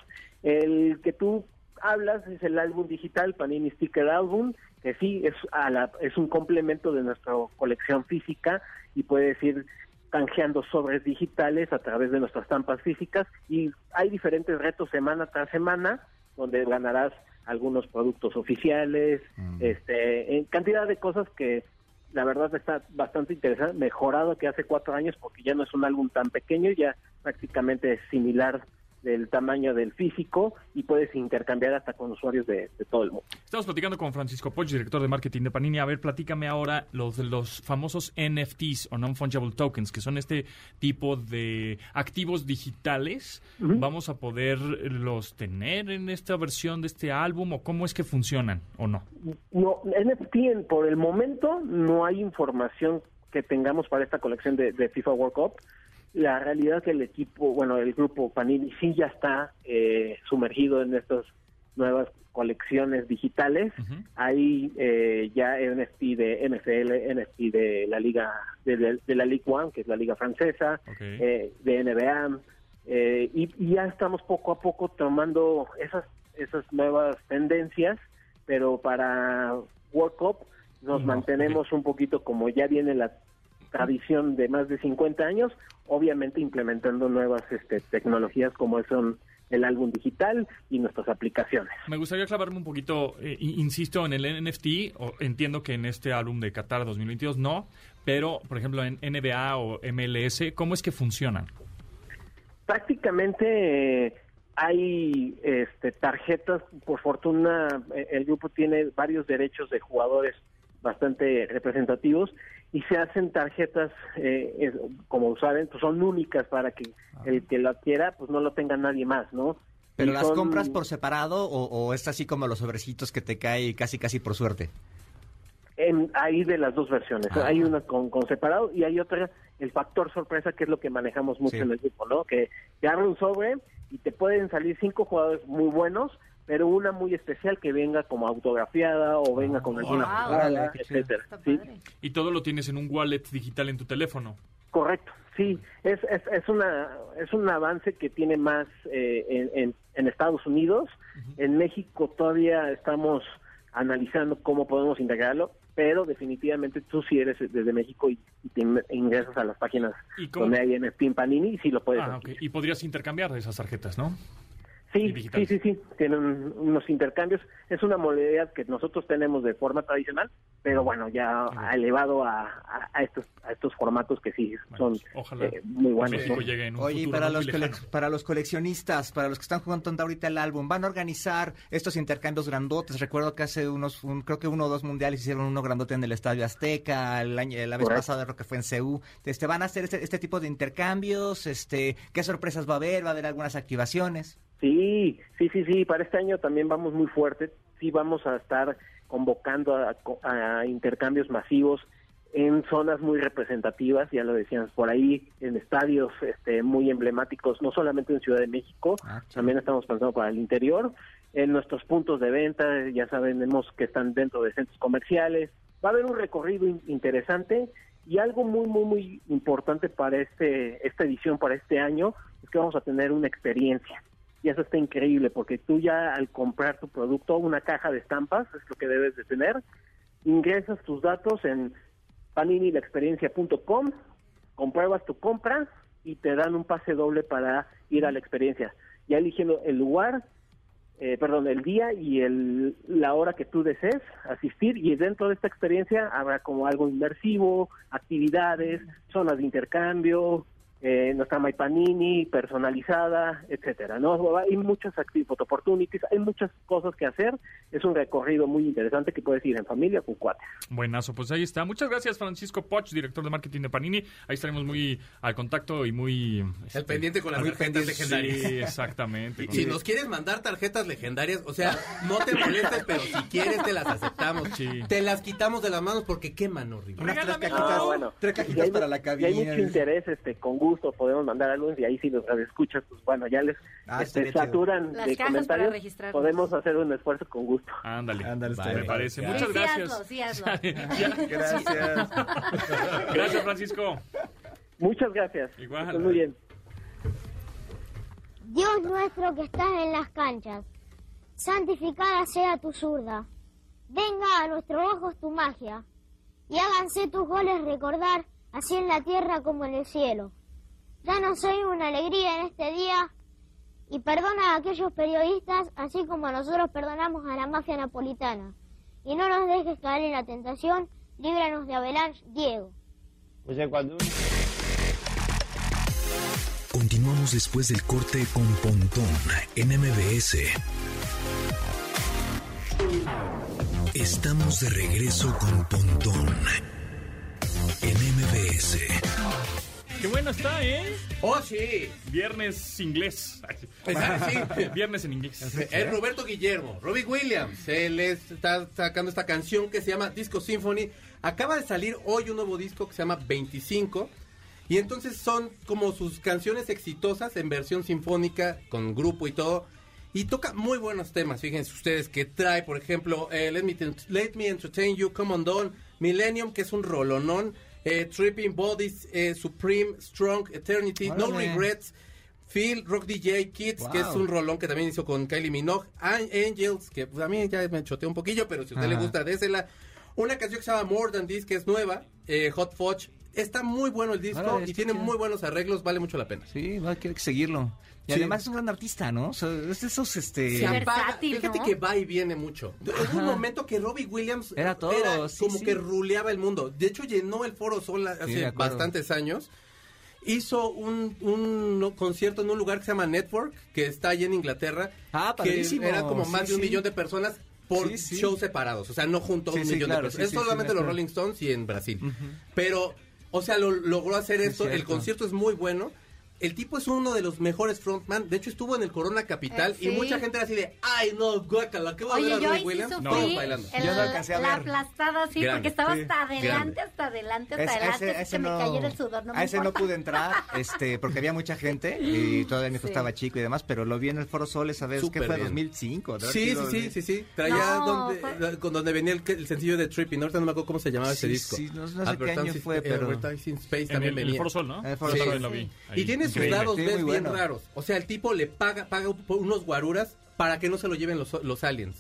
S11: El que tú hablas es el álbum digital Panini Sticker Album, que sí es a la, es un complemento de nuestra colección física y puedes ir canjeando sobres digitales a través de nuestras estampas físicas y hay diferentes retos semana tras semana donde ganarás algunos productos oficiales, este, en cantidad de cosas que la verdad está bastante interesante, mejorado que hace cuatro años porque ya no es un álbum tan pequeño, ya prácticamente es similar del tamaño del físico y puedes intercambiar hasta con usuarios de, de todo el mundo.
S3: Estamos platicando con Francisco Poch, director de marketing de Panini. A ver, platícame ahora los los famosos NFTs o non-fungible tokens, que son este tipo de activos digitales. ¿Vamos a poderlos tener en esta versión de este álbum o cómo es que funcionan o no?
S11: No, NFT por el momento no hay información que tengamos para esta colección de, de FIFA World Cup. La realidad es que el equipo, bueno, el grupo Panini sí ya está eh, sumergido en estas nuevas colecciones digitales. Hay eh, ya NFT de NFL, NFT de la liga de, de- de la Ligue 1, que es la liga francesa, eh, de NBA, eh, y, y ya estamos poco a poco tomando esas esas nuevas tendencias, pero para World Cup nos
S3: No,
S11: mantenemos un poquito como ya viene la tradición de más de 50 años, obviamente implementando nuevas este, tecnologías como son el álbum digital y nuestras aplicaciones.
S3: Me gustaría clavarme un poquito, eh, insisto, en el NFT. o entiendo que en este álbum de Qatar 2022 no, pero, por ejemplo, en NBA o MLS, ¿cómo es que funcionan?
S11: prácticamente eh, hay este, tarjetas, por fortuna eh, el grupo tiene varios derechos de jugadores bastante representativos y se hacen tarjetas, eh, es- como saben, pues son únicas para que el que lo adquiera pues no lo tenga nadie más, ¿no?
S5: ¿Pero
S11: Y
S5: las
S11: son-
S5: compras por separado o, o es así como los sobrecitos que te cae casi casi por suerte?
S11: En, hay de las dos versiones.
S5: Ah.
S11: Hay una con, con separado y hay otra, el factor sorpresa, que es lo que manejamos mucho
S5: Sí.
S11: en el grupo, ¿no? Que te abre un sobre y te pueden salir cinco jugadores muy buenos, pero una muy especial que venga como autografiada o venga con alguna
S3: wow.
S11: jugada, etcétera. ¿sí?
S3: Y todo lo tienes en un wallet digital en tu teléfono.
S11: Correcto, sí, es, es, es, una, es un avance que tiene más eh, en, en, en Estados Unidos. En México todavía estamos analizando cómo podemos integrarlo, pero definitivamente tú si eres desde México y, y te in- ingresas a las páginas
S3: ¿Y
S11: donde hay en Panini, sí lo puedes
S3: Ah,
S11: hacer.
S3: ok. Y podrías intercambiar esas tarjetas, ¿no?
S11: Sí, sí, sí, sí, tienen unos intercambios. Es una modalidad que nosotros tenemos de forma tradicional, pero bueno, ya ha elevado a, a, a estos a estos formatos que sí son
S3: ojalá
S11: eh, muy buenos. ¿no?
S3: llegue en un
S5: Oye, para los, para los coleccionistas, para los que están jugando ahorita el álbum, van a organizar estos intercambios grandotes. Recuerdo que hace unos, un- creo que uno o dos mundiales hicieron uno grandote en el Estadio Azteca, el año, la vez
S11: Correcto.
S5: pasada creo que fue en CEU. Este, ¿Van a hacer este, este tipo de intercambios? Este, ¿Qué sorpresas va a haber? ¿Va a haber algunas activaciones?
S11: Sí, sí, sí, sí, para este año también vamos muy fuerte. Sí vamos a estar convocando a, a intercambios masivos en zonas muy representativas, ya lo decíamos por ahí, en estadios este, muy emblemáticos, no solamente en Ciudad de México, también estamos pensando para el interior, en nuestros puntos de venta, ya sabemos que están dentro de centros comerciales. Va a haber un recorrido in- interesante y algo muy, muy, muy importante para este esta edición, para este año, es que vamos a tener una experiencia. Y eso está increíble porque tú ya al comprar tu producto, una caja de estampas, es lo que debes de tener, ingresas tus datos en paninilaexperiencia.com, compruebas tu compra y te dan un pase doble para ir a la experiencia. Ya eligiendo el lugar, eh, perdón, el día y el, la hora que tú desees asistir y dentro de esta experiencia habrá como algo inmersivo, actividades, zonas de intercambio, eh, nuestra My Panini personalizada, etcétera, ¿no? Hay muchas opportunities, hay muchas cosas que hacer. Es un recorrido muy interesante que puedes ir en familia con cuates.
S3: Buenazo, pues ahí está. Muchas gracias, Francisco Poch, director de marketing de Panini. Ahí estaremos muy al contacto y muy... este,
S2: El pendiente con las tarjetas legendarias.
S3: Sí, exactamente.
S2: Y si nos quieres mandar tarjetas legendarias, o sea, no te molestes, pero si quieres te las aceptamos. Te las quitamos de las manos porque queman horrible.
S5: Unas tres
S11: Ah,
S5: cajitas,
S11: bueno.
S5: tres cajitas
S11: hay,
S5: para la
S11: y
S5: cabina.
S11: hay mucho interés, este, con gusto podemos mandar algo y ahí si los escuchas, pues bueno, ya les
S5: Ah,
S11: este, saturan
S4: Las
S11: de comentarios. Podemos hacer un esfuerzo con gusto.
S3: Ándale,
S5: Ándale, está
S3: me parece. Muchas
S4: sí,
S3: gracias.
S4: hazlo, sí, hazlo. (laughs)
S3: Ya.
S5: Gracias.
S3: Gracias, Francisco.
S11: Muchas gracias.
S3: Igual.
S11: Muy bien.
S12: Dios nuestro que estás en las canchas, santificada sea tu zurda. Venga a nuestros ojos tu magia, y háganse tus goles recordar, así en la tierra como en el cielo. Danos hoy una alegría en este día, y perdona a aquellos periodistas, así como nosotros perdonamos a la mafia napolitana. Y no nos dejes caer en la tentación, líbranos de Avalanche, Diego.
S1: Continuamos después del corte con Pontón en MBS. Estamos de regreso con Pontón en MBS.
S3: Qué bueno está, ¿eh?
S2: ¡Oh, sí!
S3: Viernes inglés. Sí.
S2: Pues, ah, sí. (laughs)
S3: Viernes en inglés.
S2: Es Roberto Guillermo, Robbie Williams. Él es- está sacando esta canción que se llama Disco Symphony. Acaba de salir hoy un nuevo disco que se llama 25. Y entonces son como sus canciones exitosas en versión sinfónica, con grupo y todo. Y toca muy buenos temas, fíjense ustedes, que trae, por ejemplo, eh, Let, me, Let Me Entertain You, Come On Down, Millennium, que es un rolonón, eh, Tripping Bodies, eh, Supreme, Strong, Eternity, No. Regrets, Phil, Rock DJ, Kids, que es un rolón que también hizo con Kylie Minogue, An- Angels, que pues, a mí ya me choteó un poquillo, pero si a usted le gusta, désela. Una canción que se llama More Than This, que es nueva, eh, Hot Fudge. Está muy bueno el disco y
S5: está
S2: tiene
S5: chido.
S2: muy buenos arreglos, vale mucho la pena.
S5: Sí, va, hay que seguirlo. Y
S2: Sí.
S5: además es un gran artista, ¿no? O sea, es de esos, este...
S2: Se apaga.
S4: versátil,
S2: Fíjate
S4: ¿no?
S2: que va y viene mucho. Hubo un momento que Robbie Williams
S5: Era todo, sí,
S2: como
S5: sí.
S2: que ruleaba el mundo. De hecho, llenó el Foro Sol hace bastantes años. Hizo un, un concierto en un lugar que se llama Network, que está allí en Inglaterra.
S5: Ah,
S2: que
S5: padrísimo.
S2: era como
S5: Sí,
S2: más de un
S5: sí.
S2: millón de personas por
S5: Sí, sí.
S2: shows separados. O sea, no junto a
S5: Sí,
S2: un
S5: sí,
S2: millón
S5: claro,
S2: de personas.
S5: sí,
S2: es
S5: sí,
S2: solamente los. Rolling Stones y en Brasil. Pero, o sea, lo, logró hacer esto. El
S5: cierto.
S2: concierto es muy bueno. El tipo es uno de los mejores frontman. De hecho, estuvo en el Corona Capital
S4: Eh,
S2: y
S4: sí.
S2: mucha gente era así de, ay, no, guácala, ¿qué va a ver
S4: Oye, yo ahí sí
S2: Williams?
S4: sufrí
S2: Todos bailando.
S4: el-
S5: Yo no alcancé a
S4: la
S5: ver.
S4: aplastada, sí,
S2: Grande,
S4: porque estaba
S5: sí.
S4: hasta adelante,
S2: Grande.
S4: hasta adelante, hasta adelante,
S5: ese- ese
S4: que me
S5: no-
S4: cayera el sudor, no me
S5: a ese no pude entrar, (laughs) este, porque había mucha gente y todavía mi hijo
S4: Sí.
S5: estaba chico y demás, pero lo vi en el Foro Sol esa vez,
S2: Súper
S5: que fue
S2: bien.
S5: 2005. ¿de haber
S2: Sí, sí, sí, sí, sí. Traía
S4: No,
S2: donde,
S4: fue-
S2: la- con donde venía el, el sencillo de Tripping. Ahorita no me acuerdo cómo se llamaba ese
S5: Sí,
S2: disco.
S5: sí, no- no sé qué año fue, pero-
S2: Advertising Space
S3: En
S2: también
S3: el, el
S2: venía.
S3: Foro Sol, ¿no?
S5: En el Foro Sol.
S3: también lo vi.
S2: Y
S3: Ahí,
S2: tiene sus
S3: increíble.
S2: lados
S5: Sí,
S2: ves, bien
S5: bueno.
S2: raros. O sea, el tipo le paga, paga unos guaruras para que no se lo lleven los, los aliens.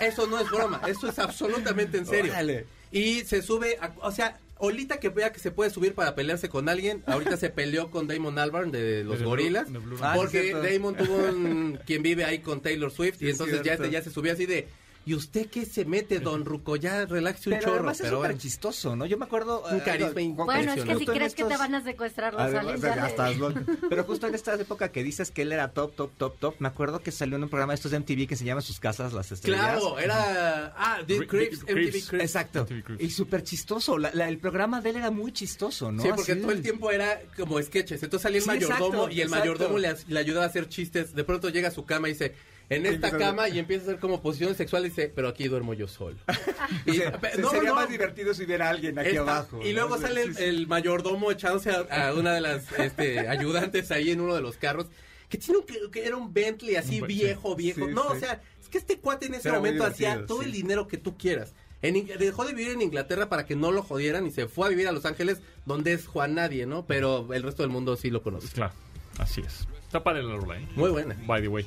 S2: Eso no es broma, eso es absolutamente en serio.
S5: Órale.
S2: Y se sube, a- o sea, ahorita que vea que se puede subir para pelearse con alguien, ahorita se peleó con Damon Albarn de los
S3: De Blue-
S2: gorilas,
S3: de Blue-
S5: Ah, sí,
S2: porque
S5: cierto.
S2: Damon tuvo un quien vive ahí con Taylor Swift y entonces ya, este- ya se subió así de ¿Y usted qué se mete, don Ruco? Ya relaxe un
S5: Pero
S2: chorro.
S5: además es
S2: pero
S5: súper chistoso, ¿no? Yo me acuerdo...
S2: Un
S5: eh,
S2: carisma
S5: Juan-
S2: impresionante.
S4: Bueno, es que si crees que te van a secuestrar los ya le-. (laughs)
S5: Pero justo en esta época que dices que él era top, top, top, top, me acuerdo que salió en un programa de estos de MTV que se llama Sus Casas, las Estrellas.
S2: Claro, era... Ah, The
S3: Cri-
S2: Crips,
S3: Cri-
S2: MTV
S3: Crips.
S5: Exacto.
S3: MTV.
S5: Y súper chistoso. La- la- el programa de él era muy chistoso, ¿no?
S2: Sí, porque
S5: Así
S2: todo el tiempo era como sketches. Entonces salía el
S5: Sí,
S2: mayordomo
S5: exacto,
S2: y el
S5: exacto.
S2: mayordomo le, le ayudaba a hacer chistes. De pronto llega a su cama y dice, en esta cama, y empieza a hacer como posiciones sexuales y dice, pero aquí duermo yo solo. (laughs) Y- no,
S5: sería
S2: no,
S5: más divertido si hubiera alguien aquí abajo.
S2: Y luego
S5: ¿no?
S2: sale
S5: Sí,
S2: el,
S5: sí.
S2: el mayordomo echándose a, a una de las este, (laughs) ayudantes ahí en uno de los carros. Que tiene un, que- era un Bentley así viejo, viejo.
S5: Sí,
S2: no,
S5: sí.
S2: o sea, es que este cuate en ese momento hacía todo
S5: sí.
S2: el dinero que tú quieras. En dejó de vivir en Inglaterra para que no lo jodieran y se fue a vivir a Los Ángeles, donde es Juan Nadie, ¿no? Pero el resto del mundo sí lo conoce.
S3: Claro, así es. Está padre la rola, ¿eh?
S2: Muy buena.
S3: By the way.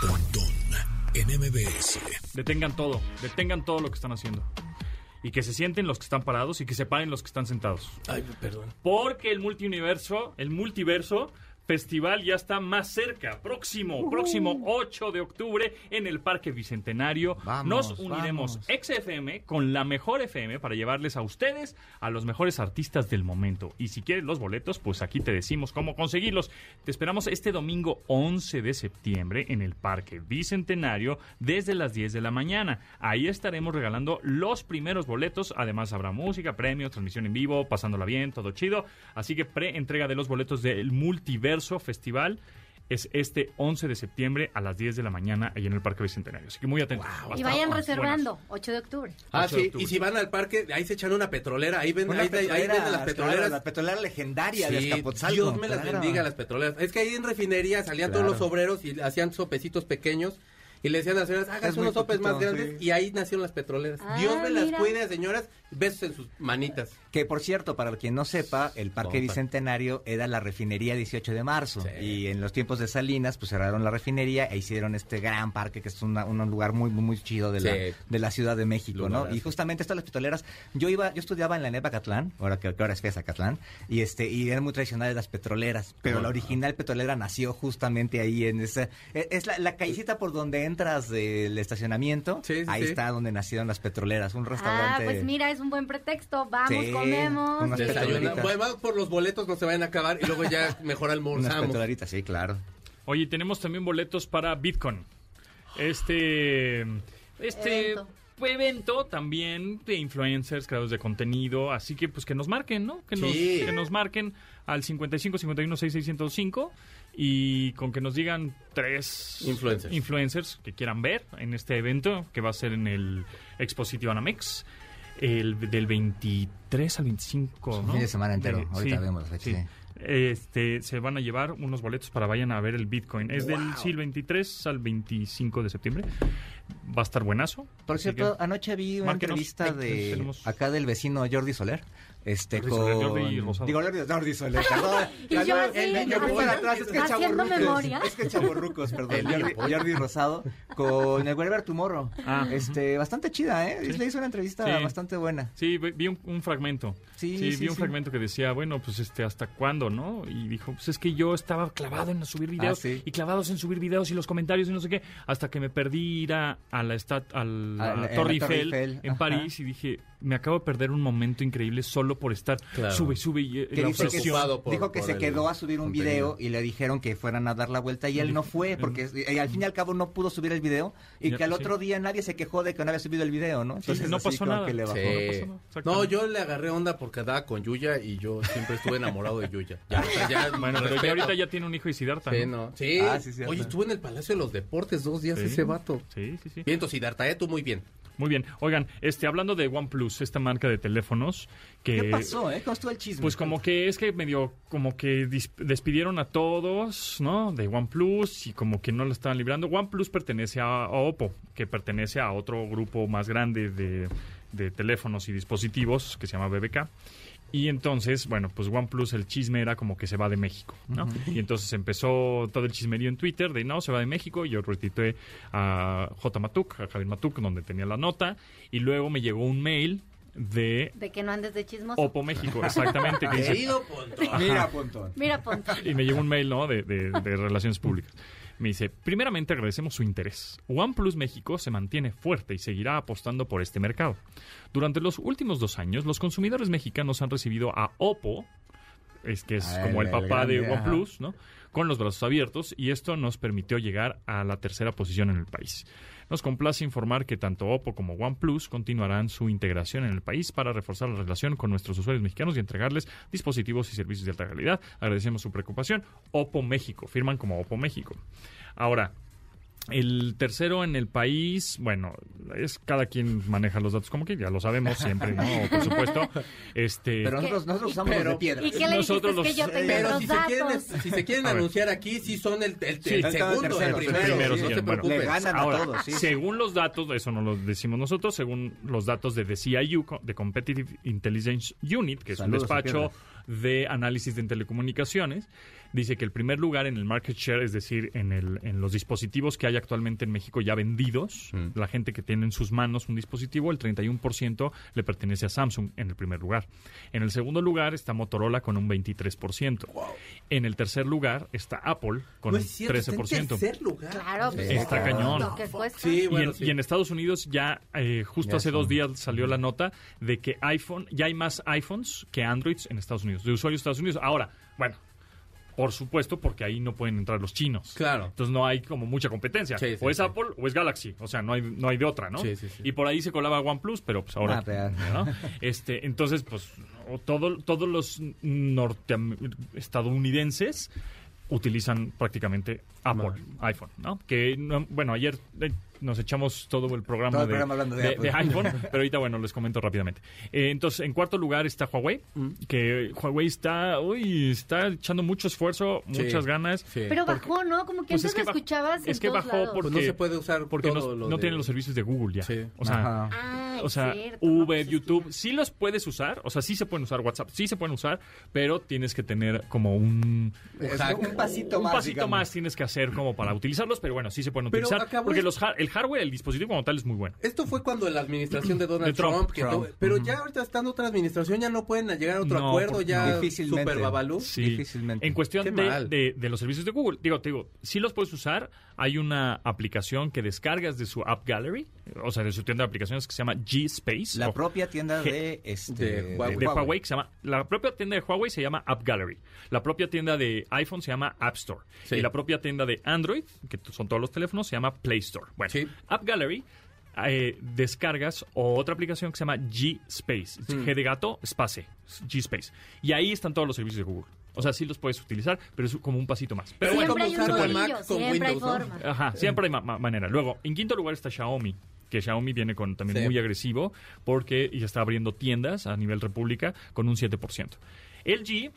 S1: Pontón en MBS.
S3: Detengan todo, detengan todo lo que están haciendo. y que se sienten los que están parados y que se paren los que están sentados.
S2: Ay, perdón.
S3: Porque el multiverso, el multiverso festival ya está más cerca, próximo, próximo 8 de octubre en el Parque Bicentenario.
S5: Vamos,
S3: Nos uniremos
S5: vamos.
S3: XFM con la mejor FM para llevarles a ustedes a los mejores artistas del momento. Y si quieres los boletos, pues aquí te decimos cómo conseguirlos. Te esperamos este domingo 11 de septiembre en el Parque Bicentenario desde las 10 de la mañana. Ahí estaremos regalando los primeros boletos. Además habrá música, premios, transmisión en vivo, pasándola bien, todo chido. Así que pre-entrega de los boletos del Multiverso Festival es este 11 de septiembre a las 10 de la mañana ahí en el Parque Bicentenario. Así que muy atentos.
S4: Y vayan
S3: buenas.
S4: reservando, 8 de octubre.
S2: Ah,
S3: 8 de
S2: sí,
S3: octubre.
S2: y si van al parque, ahí se echan una petrolera, ahí ven,
S5: Una
S2: ahí, ahí
S5: petrolera,
S2: venden las
S5: claro,
S2: petroleras.
S5: la petrolera legendaria de
S2: Sí,
S5: Azcapotzalco.
S2: Dios me las
S5: claro.
S2: bendiga las petroleras. Es que ahí en refinería salían
S5: Claro.
S2: todos los obreros y hacían sopecitos pequeños y le decían a las señoras, hagas unos sopes más grandes
S5: sí.
S2: y ahí nacieron las petroleras.
S4: Ah,
S2: Dios me las cuide, señoras, besos en sus manitas.
S5: Que por cierto, para quien no sepa, el Parque. Bicentenario era la refinería 18 de marzo.
S2: Sí.
S5: Y en los tiempos de Salinas, pues cerraron la refinería e hicieron este gran parque, que es una- un lugar muy, muy, muy chido de,
S2: Sí.
S5: la, de la Ciudad de México, ¿no? Y justamente estas las petroleras. Yo iba, yo estudiaba en la NEPA Catlán, ahora que, que ahora es FESA Catlán, y este, y eran muy tradicionales las petroleras. Pero la original petrolera nació justamente ahí en esa. e- Es la, la callecita por donde entras del estacionamiento.
S2: Sí, sí,
S5: ahí
S2: sí.
S5: está donde nacieron las petroleras. Un
S4: Ah,
S5: restaurante.
S4: pues mira, es un buen pretexto. Vamos,
S5: Sí,
S4: comemos.
S5: unas.
S2: Bueno, por los boletos, no se vayan a acabar y luego ya (laughs) mejor
S5: Unas
S2: almorzamos.
S5: sí, claro.
S3: Oye, tenemos también boletos para Bitcoin. Este. Este.
S4: Evento.
S3: evento también de influencers, creadores de contenido, así que pues que nos marquen, ¿no? Que nos,
S2: Sí.
S3: que nos marquen al 55 51 6605 y con que nos digan tres
S2: Influencers.
S3: influencers que quieran ver en este evento que va a ser en el Expositivo Anamex el del 23 al 25,
S5: Un
S3: ¿no?
S5: fin de semana entero.
S3: De-
S5: Ahorita vemos la fecha,
S3: sí.
S5: sí.
S3: Este, se van a llevar unos boletos para vayan a ver el Bitcoin. Es del sí, el 23 al 25 de septiembre. Va a estar buenazo.
S5: Por cierto,
S3: que-
S5: anoche vi una entrevista de acá del vecino Jordi Soler. Este
S3: Jordi
S5: con
S3: Soler, Jordi Rosado.
S5: digo Jordi, Jordi Soler, perdón.
S4: Y yo así,
S5: el niño
S4: haciendo-
S5: para atrás, es que
S4: haciendo memoria.
S5: Es que chavorrucos, perdón.
S2: El
S5: Jordi, Jordi Rosado con el Wherever Tomorrow.
S3: Ah,
S5: este, bastante chida, ¿eh?
S3: Sí.
S5: Le hizo una entrevista
S3: Sí.
S5: bastante buena.
S3: Sí, vi un, un fragmento.
S5: Sí,
S3: Sí,
S5: sí,
S3: vi un fragmento que decía, bueno, pues este, ¿hasta cuándo, no? Y dijo, pues es que yo estaba clavado en subir videos
S5: Ah, sí.
S3: y clavados en subir videos y los comentarios y no sé qué, hasta que me perdí ir a, a la, estat, a la
S5: A la-
S3: Torre
S5: la Torre
S3: Eiffel,
S5: Eiffel,
S3: en
S5: ajá.
S3: París y dije, me acabo de perder un momento increíble solo por estar
S2: Claro.
S3: sube, sube y eh,
S5: Que
S3: la
S5: dice que
S2: por-
S5: dijo que
S2: por
S5: se
S2: el
S5: quedó a subir un
S2: contenido.
S5: video y le dijeron que fueran a dar la vuelta y él no fue porque eh, al fin y al cabo no pudo subir el video y
S3: Ya,
S5: que al
S3: sí.
S5: otro día nadie se quejó de que no había subido el video, ¿no? Entonces
S3: no
S5: así
S3: pasó nada.
S5: que le bajó.
S2: Sí.
S3: no nada,
S2: No, yo le agarré onda porque andaba con Yuya y yo siempre estuve enamorado de Yuya. Ya, o sea, ya, (laughs)
S3: Bueno, pero ya ahorita ya tiene un hijo y Siddhartha.
S2: Sí,
S3: ¿no?
S2: no. Sí.
S5: Ah, sí.
S2: Oye, estuve en el Palacio de los Deportes dos días
S3: Sí.
S2: ese vato.
S3: Sí, sí, sí.
S2: Bien, entonces, Siddhartha, ¿eh? tú muy bien.
S3: Muy bien. Oigan, este, hablando de OnePlus, esta marca de teléfonos que...
S5: ¿Qué pasó, eh? ¿Cómo estuvo el chisme?
S3: Pues como que es que medio, como que despidieron a todos, ¿no? De OnePlus y como que no lo estaban librando. OnePlus pertenece a, a Oppo, que pertenece a otro grupo más grande de, de teléfonos y dispositivos que se llama BBK. Y entonces, bueno, pues OnePlus el chisme era como que se va de México, ¿no? Y entonces empezó todo el chismerío en Twitter de no, se va de México. Y yo retuiteé a J. Matuk, a Javier Matuk, donde tenía la nota. Y luego me llegó un mail de
S4: De que no andes de chismoso.
S3: Oppo México, exactamente. que (laughs) dice,
S2: Querido Pontón.
S5: Mira, Pontón.
S4: Mira, ponte.
S3: y me llegó un mail, ¿no? De, de- de Relaciones Públicas. Me dice, primeramente agradecemos su interés. OnePlus México se mantiene fuerte y seguirá apostando por este mercado. Durante los últimos dos años, los consumidores mexicanos han recibido a Oppo, es que es
S5: Ah,
S3: como el
S5: el
S3: papá de
S5: grande, ajá.
S3: OnePlus, ¿no? Con los brazos abiertos y esto nos permitió llegar a la tercera posición en el país. Nos complace informar que tanto Oppo como OnePlus continuarán su integración en el país para reforzar la relación con nuestros usuarios mexicanos y entregarles dispositivos y servicios de alta calidad. Agradecemos su preocupación. Oppo México, firman como Oppo México. Ahora, el tercero en el país, bueno, es cada quien maneja los datos como que ya lo sabemos siempre, ¿no? (laughs) Por supuesto. Este,
S5: Pero nosotros, nosotros usamos
S2: Pero-
S5: los de piedra.
S4: ¿Y qué le
S3: Nosotros?
S4: Es que
S3: los-
S4: yo tengo
S2: Pero
S4: los
S2: si se, quieren, si se quieren
S3: A
S2: anunciar aquí, sí son el, el-
S3: Sí.
S2: el segundo, el
S5: el
S2: primero.
S3: primero,
S2: no se
S3: bueno.
S5: Le ganan a
S3: Ahora,
S5: todos, sí.
S3: según los datos, eso no lo decimos nosotros, según los datos de The CIU, de Competitive Intelligence Unit, que es
S5: Saludos
S3: un
S5: a
S3: despacho de análisis de telecomunicaciones dice que el primer lugar en el market share, es decir, en, el, en los dispositivos que hay actualmente en México ya vendidos, la gente que tiene en sus manos un dispositivo, el 31% le pertenece a Samsung en el primer lugar. En el segundo lugar está Motorola con un 23%. En el tercer lugar está Apple con
S2: No
S3: un
S2: es cierto, está en
S3: 13%.
S2: tercer lugar.
S4: Claro, pues,
S3: Está cañón.
S4: Lo que cuesta.
S2: Sí, bueno,
S3: y, en,
S2: sí.
S3: y en Estados Unidos ya, eh, justo
S5: Ya
S3: hace dos días salió la nota de que iPhone, ya hay más iPhones que Androids en Estados Unidos, de usuarios de Estados Unidos. Ahora, bueno, por supuesto, porque ahí no pueden entrar los chinos.
S2: Claro.
S3: Entonces no hay como mucha competencia.
S2: Sí, sí,
S3: o es
S2: sí.
S3: Apple o es Galaxy. O sea, no hay, no hay de otra, ¿no?
S2: Sí, sí.
S3: Y por ahí se colaba OnePlus, pero pues ahora...
S5: Ah.
S3: ¿no? Este, entonces, pues, todo, todos los norteam- estadounidenses utilizan prácticamente Apple, iPhone, ¿no? Que, no- bueno, ayer eh, nos echamos todo el programa,
S5: Todo el
S3: de,
S5: programa hablando de Apple.
S3: iPhone, (laughs) pero ahorita, bueno, les comento rápidamente. Eh, entonces, en cuarto lugar está Huawei,
S2: Mm.
S3: que Huawei está, uy, está echando mucho esfuerzo,
S2: Sí,
S3: muchas ganas.
S2: sí.
S4: Pero bajó, ¿no? Como que
S3: Pues
S4: antes
S3: es que
S4: lo escuchabas en
S3: es que
S4: todos
S3: bajó
S4: lados.
S3: porque
S2: Pues no se puede usar
S3: porque
S2: todo
S3: no,
S2: lo
S3: no
S2: de-
S3: tienen los servicios de Google ya.
S2: Sí.
S3: O sea.
S4: Ah,
S3: o sea,
S4: cierto,
S3: Uber,
S4: pues,
S3: YouTube, sí los puedes usar, o sea, sí se pueden usar WhatsApp, sí se pueden usar, pero tienes que tener como un
S5: un pasito
S3: un
S5: más,
S3: pasito
S5: digamos.
S3: más tienes que hacer como para utilizarlos, pero bueno, sí se pueden utilizar porque los el hardware, el dispositivo como tal es muy bueno.
S2: Esto fue cuando la administración de Donald
S3: De Trump.
S2: Trump, que
S5: Trump.
S2: tuvo- pero ya ahorita estando otra administración ya no pueden llegar a otro
S3: No,
S2: acuerdo, ya
S5: Difícilmente.
S2: super babalú.
S3: Sí.
S5: Difícilmente.
S3: En cuestión de,
S2: mal.
S3: de- de los servicios de Google, digo, te digo, sí los puedes usar. Hay una aplicación que descargas de su App Gallery, o sea, de su tienda de aplicaciones que se llama G-Space.
S5: La propia tienda
S3: G-
S5: de, este,
S2: de Huawei.
S3: de Huawei, que se llama, la propia tienda de Huawei se llama App Gallery. La propia tienda de iPhone se llama App Store.
S2: Sí.
S3: Y la propia tienda de Android, que son todos los teléfonos, se llama Play Store. Bueno,
S2: Sí.
S3: App Gallery eh, descargas otra aplicación que se llama G-Space.
S2: Mm.
S3: G de gato, space. G-Space. Y ahí están todos los servicios de Google. O sea, sí los puedes utilizar, pero es como un pasito más. Pero
S4: Siempre
S2: bueno,
S4: hay un
S2: ¿cómo usar el
S4: bolillo,
S2: Mac con
S4: siempre hay
S2: Windows, ¿no?
S4: forma.
S3: Ajá, siempre hay ma- ma- manera. Luego, en quinto lugar está Xiaomi, que Xiaomi viene con también
S2: Sí.
S3: muy agresivo porque ya está abriendo tiendas a nivel república con un 7%. LG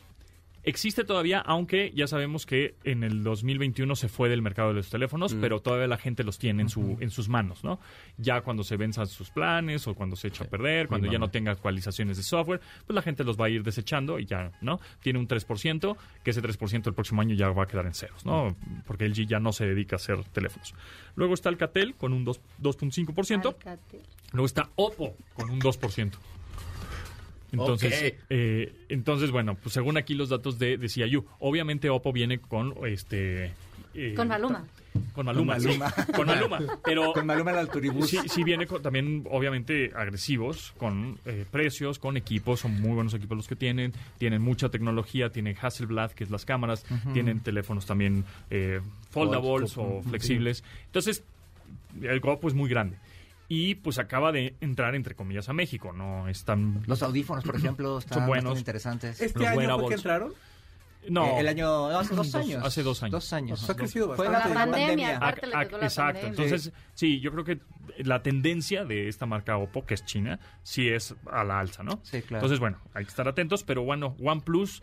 S3: existe todavía, aunque ya sabemos que en el 2021 se fue del mercado de los teléfonos, pero todavía la gente los tiene en, su, en sus manos, ¿no? Ya cuando se venzan sus planes o cuando se echa a perder, cuando ya no tenga actualizaciones de software, pues la gente los va a ir desechando y ya, ¿no? Tiene un 3%, que ese 3% el próximo año ya va a quedar en ceros, ¿no? Porque LG ya no se dedica a hacer teléfonos. Luego está Alcatel con un 2 2.5%.
S4: Alcatel.
S3: Luego está Oppo con un 2%. Entonces, eh, entonces bueno, pues según aquí los datos de, de CIU, obviamente Oppo viene con este eh,
S4: Con Maluma.
S3: Con Maluma,
S5: Con
S3: sí,
S5: Maluma. (laughs)
S3: con Maluma, pero
S5: Con Maluma el turibús.
S3: sí, sí viene con- también obviamente agresivos con eh, precios, con equipos, son muy buenos equipos los que tienen, tienen mucha tecnología, tienen Hasselblad que es las cámaras, tienen teléfonos también eh, foldables o flexibles, entonces el Oppo es muy grande. Y pues acaba de entrar, entre comillas, a México. No están.
S5: Los audífonos, por ejemplo, (clears throat) están
S3: Son buenos.
S5: interesantes.
S2: ¿Este
S3: Los
S2: año fue que entraron?
S3: No.
S5: Eh, el año, no, hace dos
S3: Dos-
S5: años.
S3: hace dos años.
S5: Dos años.
S2: O sea, ha crecido
S5: Fue
S2: bastante.
S5: la
S4: La pandemia, la
S3: Exacto.
S4: pandemia.
S3: Entonces, sí, yo creo que la tendencia de esta marca Oppo, que es China, sí es a la alza, ¿no?
S5: Sí, claro.
S3: Entonces, bueno, hay que estar atentos, pero bueno, OnePlus,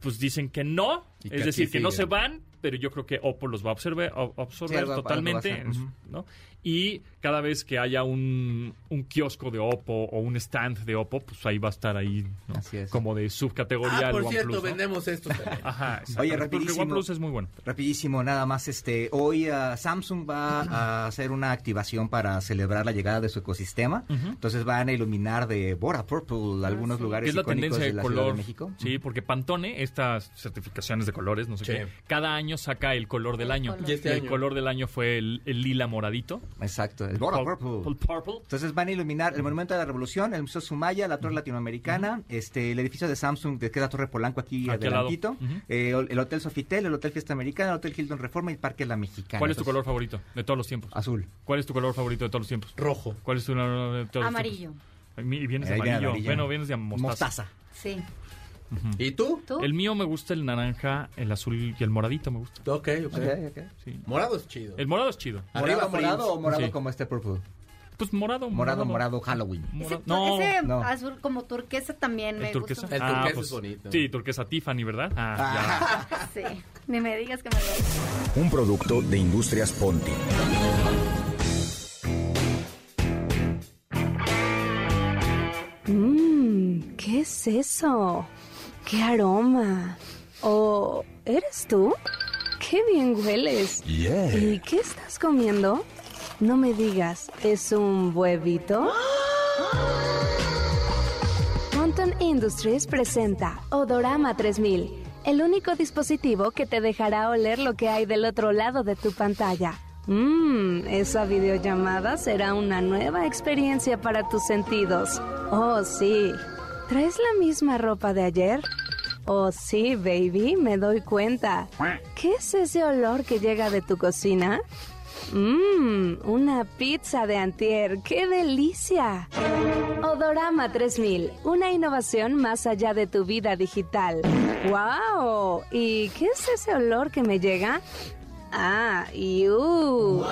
S3: pues dicen que no,
S2: Y
S3: es
S2: que
S3: decir, que no se van, pero yo creo que Oppo los va a absorber, absorber
S5: Sí, algo- algo va a
S3: totalmente, ¿no? Y cada vez que haya un, un kiosco de Oppo o un stand de Oppo, pues ahí va a estar ahí, ¿no?
S5: Así es.
S3: Como de subcategoría
S2: Ah, por cierto,
S3: ¿no?
S2: vendemos estos también. (laughs)
S3: Ajá.
S5: Oye, rapidísimo.
S3: OnePlus es muy bueno.
S5: Rapidísimo, nada más. Este, hoy ah, Samsung va a hacer una activación para celebrar la llegada de su ecosistema. Entonces van a iluminar de Bora Purple algunos
S4: sí.
S5: lugares
S3: ¿Qué es la
S5: icónicos
S3: tendencia
S5: de
S3: de
S5: la
S3: color?
S5: Ciudad de México.
S3: Sí, porque Pantone, estas certificaciones de colores, no sé
S2: Sí.
S3: qué, cada año saca el color del año.
S4: color.
S2: Y este
S3: el
S2: año.
S3: color del año fue el, el lila moradito.
S5: Exacto, el Bora Purple.
S3: purple.
S5: Entonces van a iluminar el Monumento de la Revolución, el Museo Sumaya, la Torre Latinoamericana, este, el edificio de Samsung, que es la Torre Polanco aquí,
S3: Aquí
S5: adelantito, eh, el Hotel Sofitel, el Hotel Fiesta Americana, el Hotel Hilton Reforma y el Parque La Mexicana.
S3: ¿Cuál es tu
S5: Entonces,
S3: color favorito de todos los tiempos?
S5: Azul.
S3: ¿Cuál es tu color favorito de todos los tiempos?
S2: Rojo.
S3: ¿Cuál es tu color de todos
S4: Amarillo.
S3: los tiempos? Y vienes de amarillo.
S5: amarillo.
S3: Bueno, vienes de mostaza.
S5: Mostaza.
S4: Sí.
S2: ¿Y tú?
S4: ¿Tú?
S3: El mío me gusta el naranja, el azul y el moradito me gusta.
S2: Ok, ok.
S5: Ok, ok.
S3: Sí.
S2: Morado es chido.
S3: El morado es chido.
S2: Arriba
S5: ¿Morado, morado o morado
S3: Sí.
S5: como este Purple?
S3: Pues morado,
S5: Morado, morado, Halloween.
S3: Mora-
S4: Ese,
S3: No,
S4: ese
S5: no.
S4: azul como turquesa también me
S3: el turquesa.
S4: gusta.
S2: El
S3: Ah,
S2: turquesa
S3: pues,
S2: es bonito.
S3: Sí, turquesa Tiffany, ¿verdad? Ah, ya. (laughs)
S4: Sí. Ni me digas que me lo
S7: Un producto de Industrias Ponti.
S13: Mmm, ¿qué es eso? ¡Qué aroma! ¿O eres tú? ¡Qué bien hueles! ¿Y qué estás comiendo? No me digas, ¿es un huevito? Monton Industries presenta Odorama 3000, el único dispositivo que te dejará oler lo que hay del otro lado de tu pantalla. Mmm, esa videollamada será una nueva experiencia para tus sentidos. Oh, sí. ¿Traes la misma ropa de ayer? Oh, sí, baby, me doy cuenta. ¿Qué es ese olor que llega de tu cocina? Mmm, una pizza de antier, ¡qué delicia! Odorama 3000, una innovación más allá de tu vida digital. ¡Wow! ¿Y qué es ese olor que me llega? Ah, ¡Wow!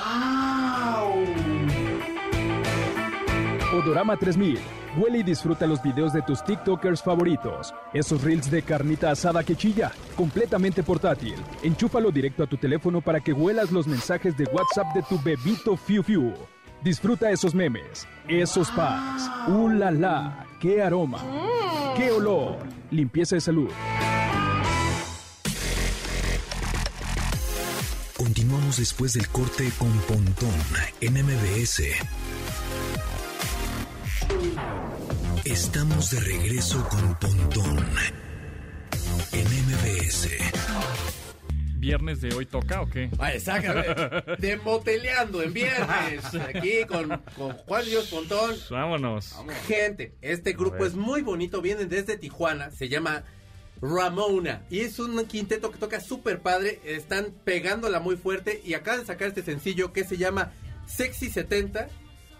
S8: Odorama 3000. Huele y disfruta los videos de tus TikTokers favoritos. Esos reels de carnita asada que chilla, completamente portátil. Enchúfalo directo a tu teléfono para que huelas los mensajes de WhatsApp de tu bebito Fiu Fiu. Disfruta esos memes, esos packs. ¡Uh, la, la! ¡Qué aroma! ¡Qué olor! Limpieza de salud.
S1: Continuamos después del corte con Pontón en MBS. Estamos de regreso con Pontón en MBS.
S3: ¿Viernes de hoy toca o qué?
S2: Ah, exactamente. (laughs) Demoteleando en viernes. Aquí con, con Juan Dios Pontón.
S3: Vámonos.
S2: Gente, este grupo es muy bonito. Vienen desde Tijuana. Se llama Ramona. Y es un quinteto que toca súper padre. Están pegándola muy fuerte. Y acaban de sacar este sencillo que se llama Sexy 70.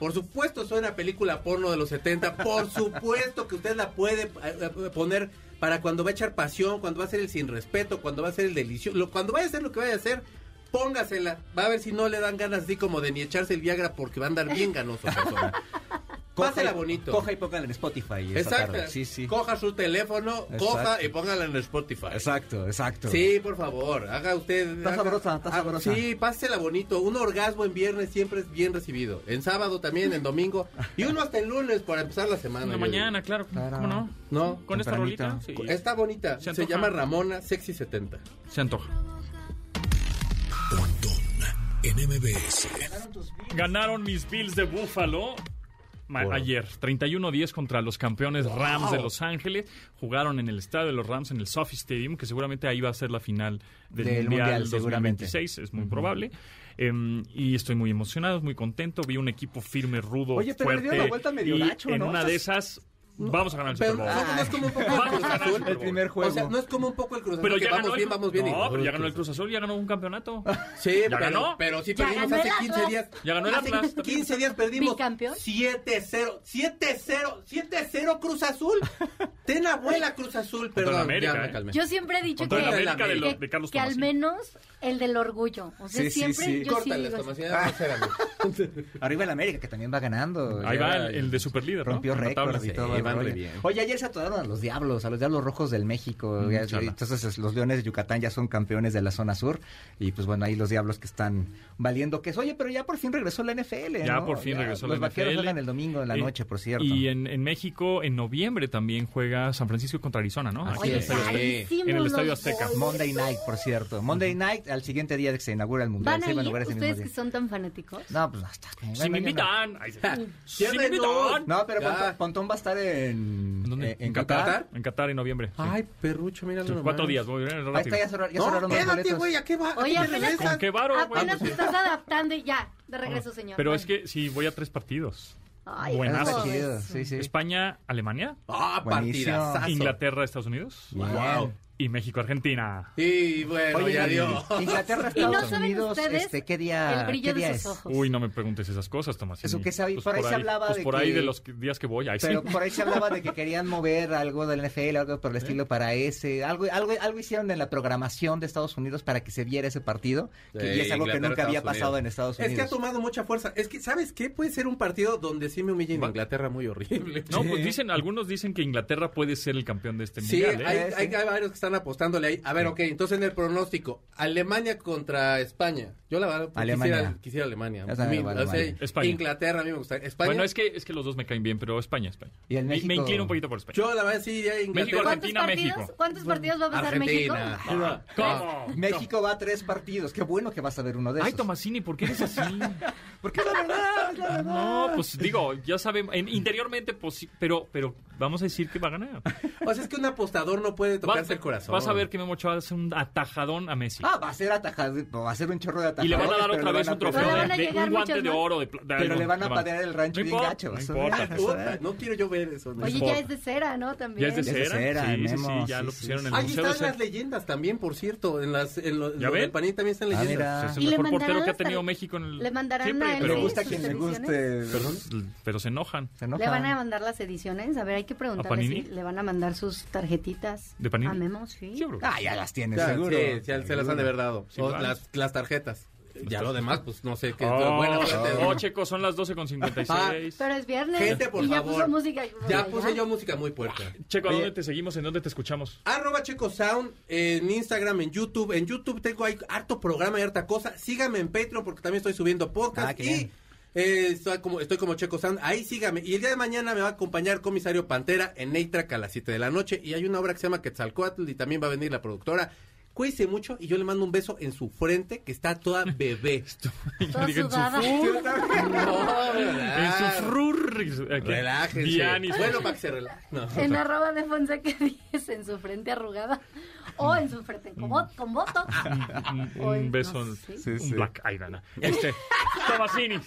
S2: Por supuesto, suena película porno de los 70. Por supuesto que usted la puede eh, eh, poner para cuando va a echar pasión, cuando va a hacer el sin respeto, cuando va a hacer el delicioso, cuando vaya a hacer lo que vaya a hacer, póngasela. Va a ver si no le dan ganas así como de ni echarse el Viagra porque va a andar bien ganoso. persona. Pásela bonito.
S5: Coja y póngala en Spotify.
S2: Exacto.
S5: Sí, sí.
S2: Coja su teléfono, coja y póngala en Spotify.
S5: Exacto, exacto.
S2: Sí, por favor, haga usted.
S5: Está
S2: haga-
S5: sabrosa, está
S2: ah,
S5: sabrosa.
S2: Sí, pásela bonito. Un orgasmo en viernes siempre es bien recibido. En sábado también, en domingo. Y uno hasta el lunes para empezar la semana.
S3: En la mañana, claro. ¿Cómo no?
S2: No,
S3: ¿Con esta rolita? Sí.
S2: Está bonita.
S3: Se
S2: llama Ramona Sexy 70.
S3: Se antoja.
S1: En MBS.
S3: Ganaron mis Bills de Buffalo. Ma- Ayer, 31-10 contra los campeones Rams de Los Ángeles. Jugaron en el estadio de los Rams, en el Sophie Stadium, que seguramente ahí va a ser la final del,
S5: Del
S3: Mundial,
S5: Mundial, seguramente.
S3: 2026, es muy probable. Em, y estoy muy emocionado, muy contento. Vi un equipo firme, rudo,
S5: Oye, pero
S3: fuerte.
S5: dio la vuelta medio
S3: y en una de esas, vamos a ganar el Super
S2: no,
S3: Bowl.
S2: no es como un poco el
S3: Vamos
S2: Cruz
S3: a ganar
S2: Azul.
S5: El primer juego.
S2: O sea, no es como un poco el Cruz Azul
S3: Pero ya
S2: vamos
S3: ganó el
S2: bien,
S3: Cruz-
S2: vamos bien.
S3: No, pero ya ganó el Cruz Azul, ya ganó un campeonato. (laughs)
S2: Sí,
S3: ¿Ya
S2: pero,
S3: ganó?
S2: pero sí perdimos hace
S4: el
S2: 15
S4: Atlas.
S2: días.
S3: Ya ganó el
S2: Hace
S3: Atlas.
S2: 15 días perdimos.
S4: ¿Bicampeón?
S2: 7-0. 7-0. 7-0 Cruz Azul. (laughs) Ten abuela Cruz Azul. Perdón,
S3: el América,
S2: ya me
S3: ¿eh?
S2: calmé.
S4: Yo siempre he dicho que,
S3: América de, lo-
S4: que-
S3: de Carlos
S4: que al menos el del orgullo. O sea,
S5: Sí, sí,
S4: siempre
S5: sí.
S4: yo sí
S2: Córtale,
S4: digo
S2: ya no será, amigo.
S5: Arriba el América, que también va ganando.
S3: Ahí va el, el de superlíder, ¿no?
S5: Rompió
S3: En la
S5: récord
S3: tabla.
S5: y todo.
S2: Sí, van
S5: rollo.
S2: bien.
S5: Oye, ayer se atoraron a los Diablos, a los Diablos Rojos del México.
S3: Mm,
S5: entonces es- los Leones de Yucatán ya son campeones de la zona sur. Y pues bueno, ahí los Diablos que están valiendo que es. Oye, pero ya por fin regresó la NFL.
S3: Ya
S5: ¿no?
S3: por fin regresó la
S5: Los vaqueros
S3: NFL.
S5: juegan el domingo en la
S3: Y-
S5: noche, por cierto.
S3: Y en, en México, en noviembre también juega San Francisco contra Arizona, ¿no?
S5: Así
S3: Aquí en el
S5: es.
S3: Estadio Azteca.
S4: Carísimos
S3: En el Estadio Azteca.
S5: Monday Night, por cierto. Monday Night, al siguiente día de que se inaugura el Mundial.
S4: ¿Van a ir
S5: mismo
S4: ustedes que son tan fanáticos?
S5: No, pues hasta.
S3: Si me
S5: bueno, yo no.
S3: invitan. Ay, (laughs) Si me invitan.
S5: No, pero. Pontón, Pontón va a estar en.
S3: ¿En dónde?
S5: eh, en Qatar.
S3: En Qatar en noviembre. sí.
S2: Ay, perrucho, mira
S3: Sí, Cuatro días, voy bien
S5: Ahí
S3: rápido.
S5: está, ya cerraron, ya
S2: No,
S5: cerraron
S2: quédate, güey, ¿a qué va? ¿A
S4: Oye, apenas-?
S3: ¿Con qué varo? güey?
S4: Apenas te estás adaptando y ya, de regreso, señor.
S3: Pero
S4: Bueno.
S3: es que sí, voy a tres partidos.
S4: Ay,
S3: buenazo.
S5: Sí, sí.
S3: España, Alemania,
S2: Ah, partidazazo.
S3: Inglaterra, Estados Unidos
S2: Wow.
S3: Y México, Argentina.
S2: Y bueno,
S5: Oye,
S2: ya dio.
S5: Inglaterra, (laughs)
S4: ¿Y no
S5: Estados
S4: saben
S5: Unidos,
S4: ustedes
S5: este, ¿qué día,
S4: el brillo
S5: qué día
S4: de
S5: es?
S4: sus ojos?
S3: Uy, no me preguntes esas cosas, Tomás.
S5: Eso que sabe- por ahí se hablaba
S3: pues
S5: de
S3: por ahí
S5: que-
S3: de los días que voy. Ahí sí.
S5: Pero por ahí se hablaba de que (laughs) querían mover algo del NFL, algo por el estilo para ese, algo, algo, algo hicieron en la programación de Estados Unidos para que se viera ese partido, que
S2: Sí,
S5: y es algo que nunca había
S2: Estados
S5: pasado
S2: Unidos.
S5: en Estados
S2: Es
S5: Unidos.
S2: que ha tomado mucha fuerza. Es que, ¿sabes qué? Puede ser un partido donde sí me humillen
S3: Va-
S2: Inglaterra muy horrible.
S3: No, pues dicen, algunos dicen que Inglaterra puede ser el campeón de este
S2: Sí,
S3: mundial. ¿eh?
S2: hay,
S5: Sí,
S2: hay,
S5: sí.
S2: hay varios que están apostándole ahí. A ver, ok, entonces en el pronóstico, Alemania contra España. Yo la verdad pues,
S5: Alemania.
S2: quisiera, quisiera Alemania. O sea,
S5: Alemania.
S3: España.
S2: Inglaterra a mí me gusta. España.
S3: Bueno, es que, es que los dos me caen bien, pero España, España.
S5: Y el
S3: Me-
S5: México-
S3: Me inclino un poquito por España.
S2: Yo la verdad sí iría a
S3: México,
S2: Inglaterra.
S3: Argentina,
S4: partidos?
S3: México.
S4: ¿Cuántos partidos va a pasar México?
S2: Argentina. (laughs)
S3: ¿Cómo?
S5: México va a tres partidos. Qué bueno que vas a ver uno de esos.
S3: Ay, Tomasini, ¿por qué eres así? (laughs)
S5: La verdad.
S3: No, pues digo, ya sabemos, en- interiormente, pues sí, pero, pero vamos a decir que va a ganar.
S2: O sea, es que un apostador no puede tocarse
S3: Vas,
S2: el corazón.
S3: vas a ver que Memo Ochoa hace un atajadón a Messi.
S5: Ah, va a ser atajado, va a ser un chorro de atajadores.
S3: y le van a dar otra vez un trofeo de, de un guante de oro. De, de
S5: Pero
S3: algo,
S5: le van a patear el rancho
S3: No
S5: bien
S3: importa,
S5: gacho.
S3: No importa. (laughs)
S2: no quiero yo ver eso. no
S4: Oye, ya es de cera, ¿no? También.
S3: ¿Ya es de
S5: Ya es de
S3: cera?
S5: cera,
S3: sí, sí,
S5: Memo,
S3: sí, ya
S5: sí,
S3: lo
S5: sí,
S3: pusieron
S5: sí.
S3: en el
S2: Ahí están las
S3: cera.
S2: leyendas también, por cierto. En, las, en lo,
S3: ¿Ya ven?
S2: Panín también están
S5: Ah,
S2: leyendas.
S3: Es
S4: Y
S3: el
S4: le
S3: mejor
S4: mandarán
S3: portero que ha tenido México en el...
S4: le mandarán a él
S3: pero,
S5: Me gusta quien le guste.
S3: Pero se enojan.
S5: Se enoja.
S4: Le van a mandar las ediciones. A ver, hay que preguntarle si le van a mandar sus tarjetitas.
S3: ¿De Panini?
S4: A Memo, sí.
S5: Ah, ya las tienes,
S2: Ya,
S5: seguro.
S2: sí, ya se las han de haber dado.
S3: Sí,
S2: las, las tarjetas. Ya lo demás, pues no sé qué.
S3: Oh,
S2: buena
S3: oh, Checo, son las 12 con 56.
S4: Pero es viernes.
S2: Gente, por
S4: y ya
S2: favor.
S4: puso música.
S2: Ya puse yo música muy puerta.
S3: Checo, ¿a dónde te seguimos? ¿En dónde te escuchamos?
S2: Arroba Checo Sound en Instagram, en YouTube. En YouTube tengo ahí harto programa y harta cosa. Sígame en Patreon porque también estoy subiendo podcast.
S5: Ah, qué
S2: y
S5: bien.
S2: Eh, estoy, como, estoy como Checo Sound. Ahí sígame. Y el día de mañana me va a acompañar Comisario Pantera en Neitrack a las 7 de la noche. Y hay una obra que se llama Quetzalcoatl y también va a venir la productora. Cuídese mucho y yo le mando un beso en su frente que está toda bebé. (laughs)
S4: Toda
S3: en su
S4: sudada.
S3: fur.
S2: No,
S3: En su frur.
S2: Relájense. Bueno, para que se relaje. No.
S4: En arroba de Fonseca (laughs) 10 en su frente arrugada. O en su frente con, con botox.
S3: Un,
S4: Oy,
S3: un beso,
S4: no sé.
S5: Sí,
S3: un
S5: sí.
S3: black eye, Dana. Este, (laughs) Tomasini.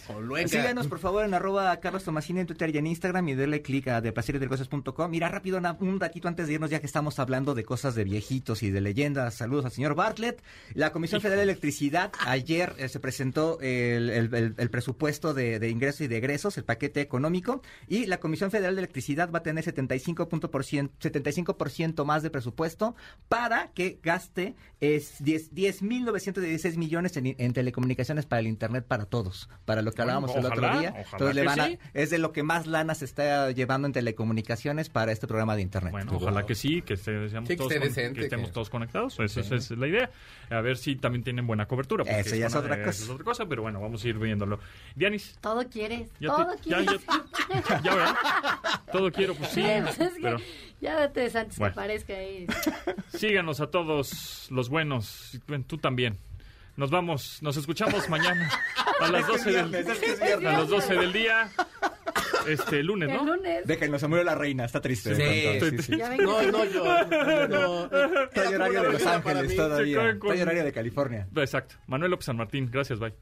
S5: Síganos, por favor, en arroba Carlos Tomasini en Twitter y en Instagram y denle clic a deplaceresdelcosas.com. Mira, rápido, una- un ratito antes de irnos, ya que estamos hablando de cosas de viejitos y de leyendas. Saludos al señor Bartlett. La Comisión Federal de Electricidad, ayer eh, se presentó el, el- el- el presupuesto de, de ingresos y de egresos, el paquete económico, y la Comisión Federal de Electricidad va a tener 75%, punto por cien- 75% más de presupuesto para que gaste es 10 10.916 millones en, en telecomunicaciones para el Internet para todos, para lo que hablábamos el otro día.
S3: ojalá
S5: Entonces le
S3: que
S5: van a-
S3: sí.
S5: es de lo que más lana se está llevando en telecomunicaciones para este programa de Internet.
S3: Bueno, ojalá que sí, que,
S2: Sí, que
S3: todos
S2: esté
S3: con-
S2: decente,
S3: que estemos
S2: que-
S3: todos conectados. Esa, esa es la idea. A ver si también tienen buena cobertura.
S5: Eso ya es
S3: una-
S5: otra cosa.
S3: es otra cosa, pero bueno, vamos a ir viéndolo. Dianis,
S4: Todo quieres.
S3: ya,
S4: todo
S3: te- ya,
S4: quieres.
S3: ya, ya, ¿verdad? Todo quiero, pues sí.
S4: Es que
S3: Pero
S4: Ya vete antes
S3: Bueno.
S4: que aparezca ahí. (laughs)
S3: síganos a todos los buenos. Tú también. Nos vamos, nos escuchamos mañana a las 12 del,
S5: viernes, es que es viernes.
S3: a las 12 del día. Este lunes,
S4: El
S3: ¿no?
S4: lunes.
S5: Déjenlo, se murió la reina, está triste.
S2: Sí, sí, sí. No, no, yo. No,
S5: Está el horario de Los Ángeles todavía.
S3: Se con-
S5: Está el horario de California.
S3: Exacto. Manuel López San Martín, gracias, bye.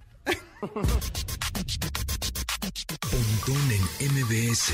S1: Pontón en MBS.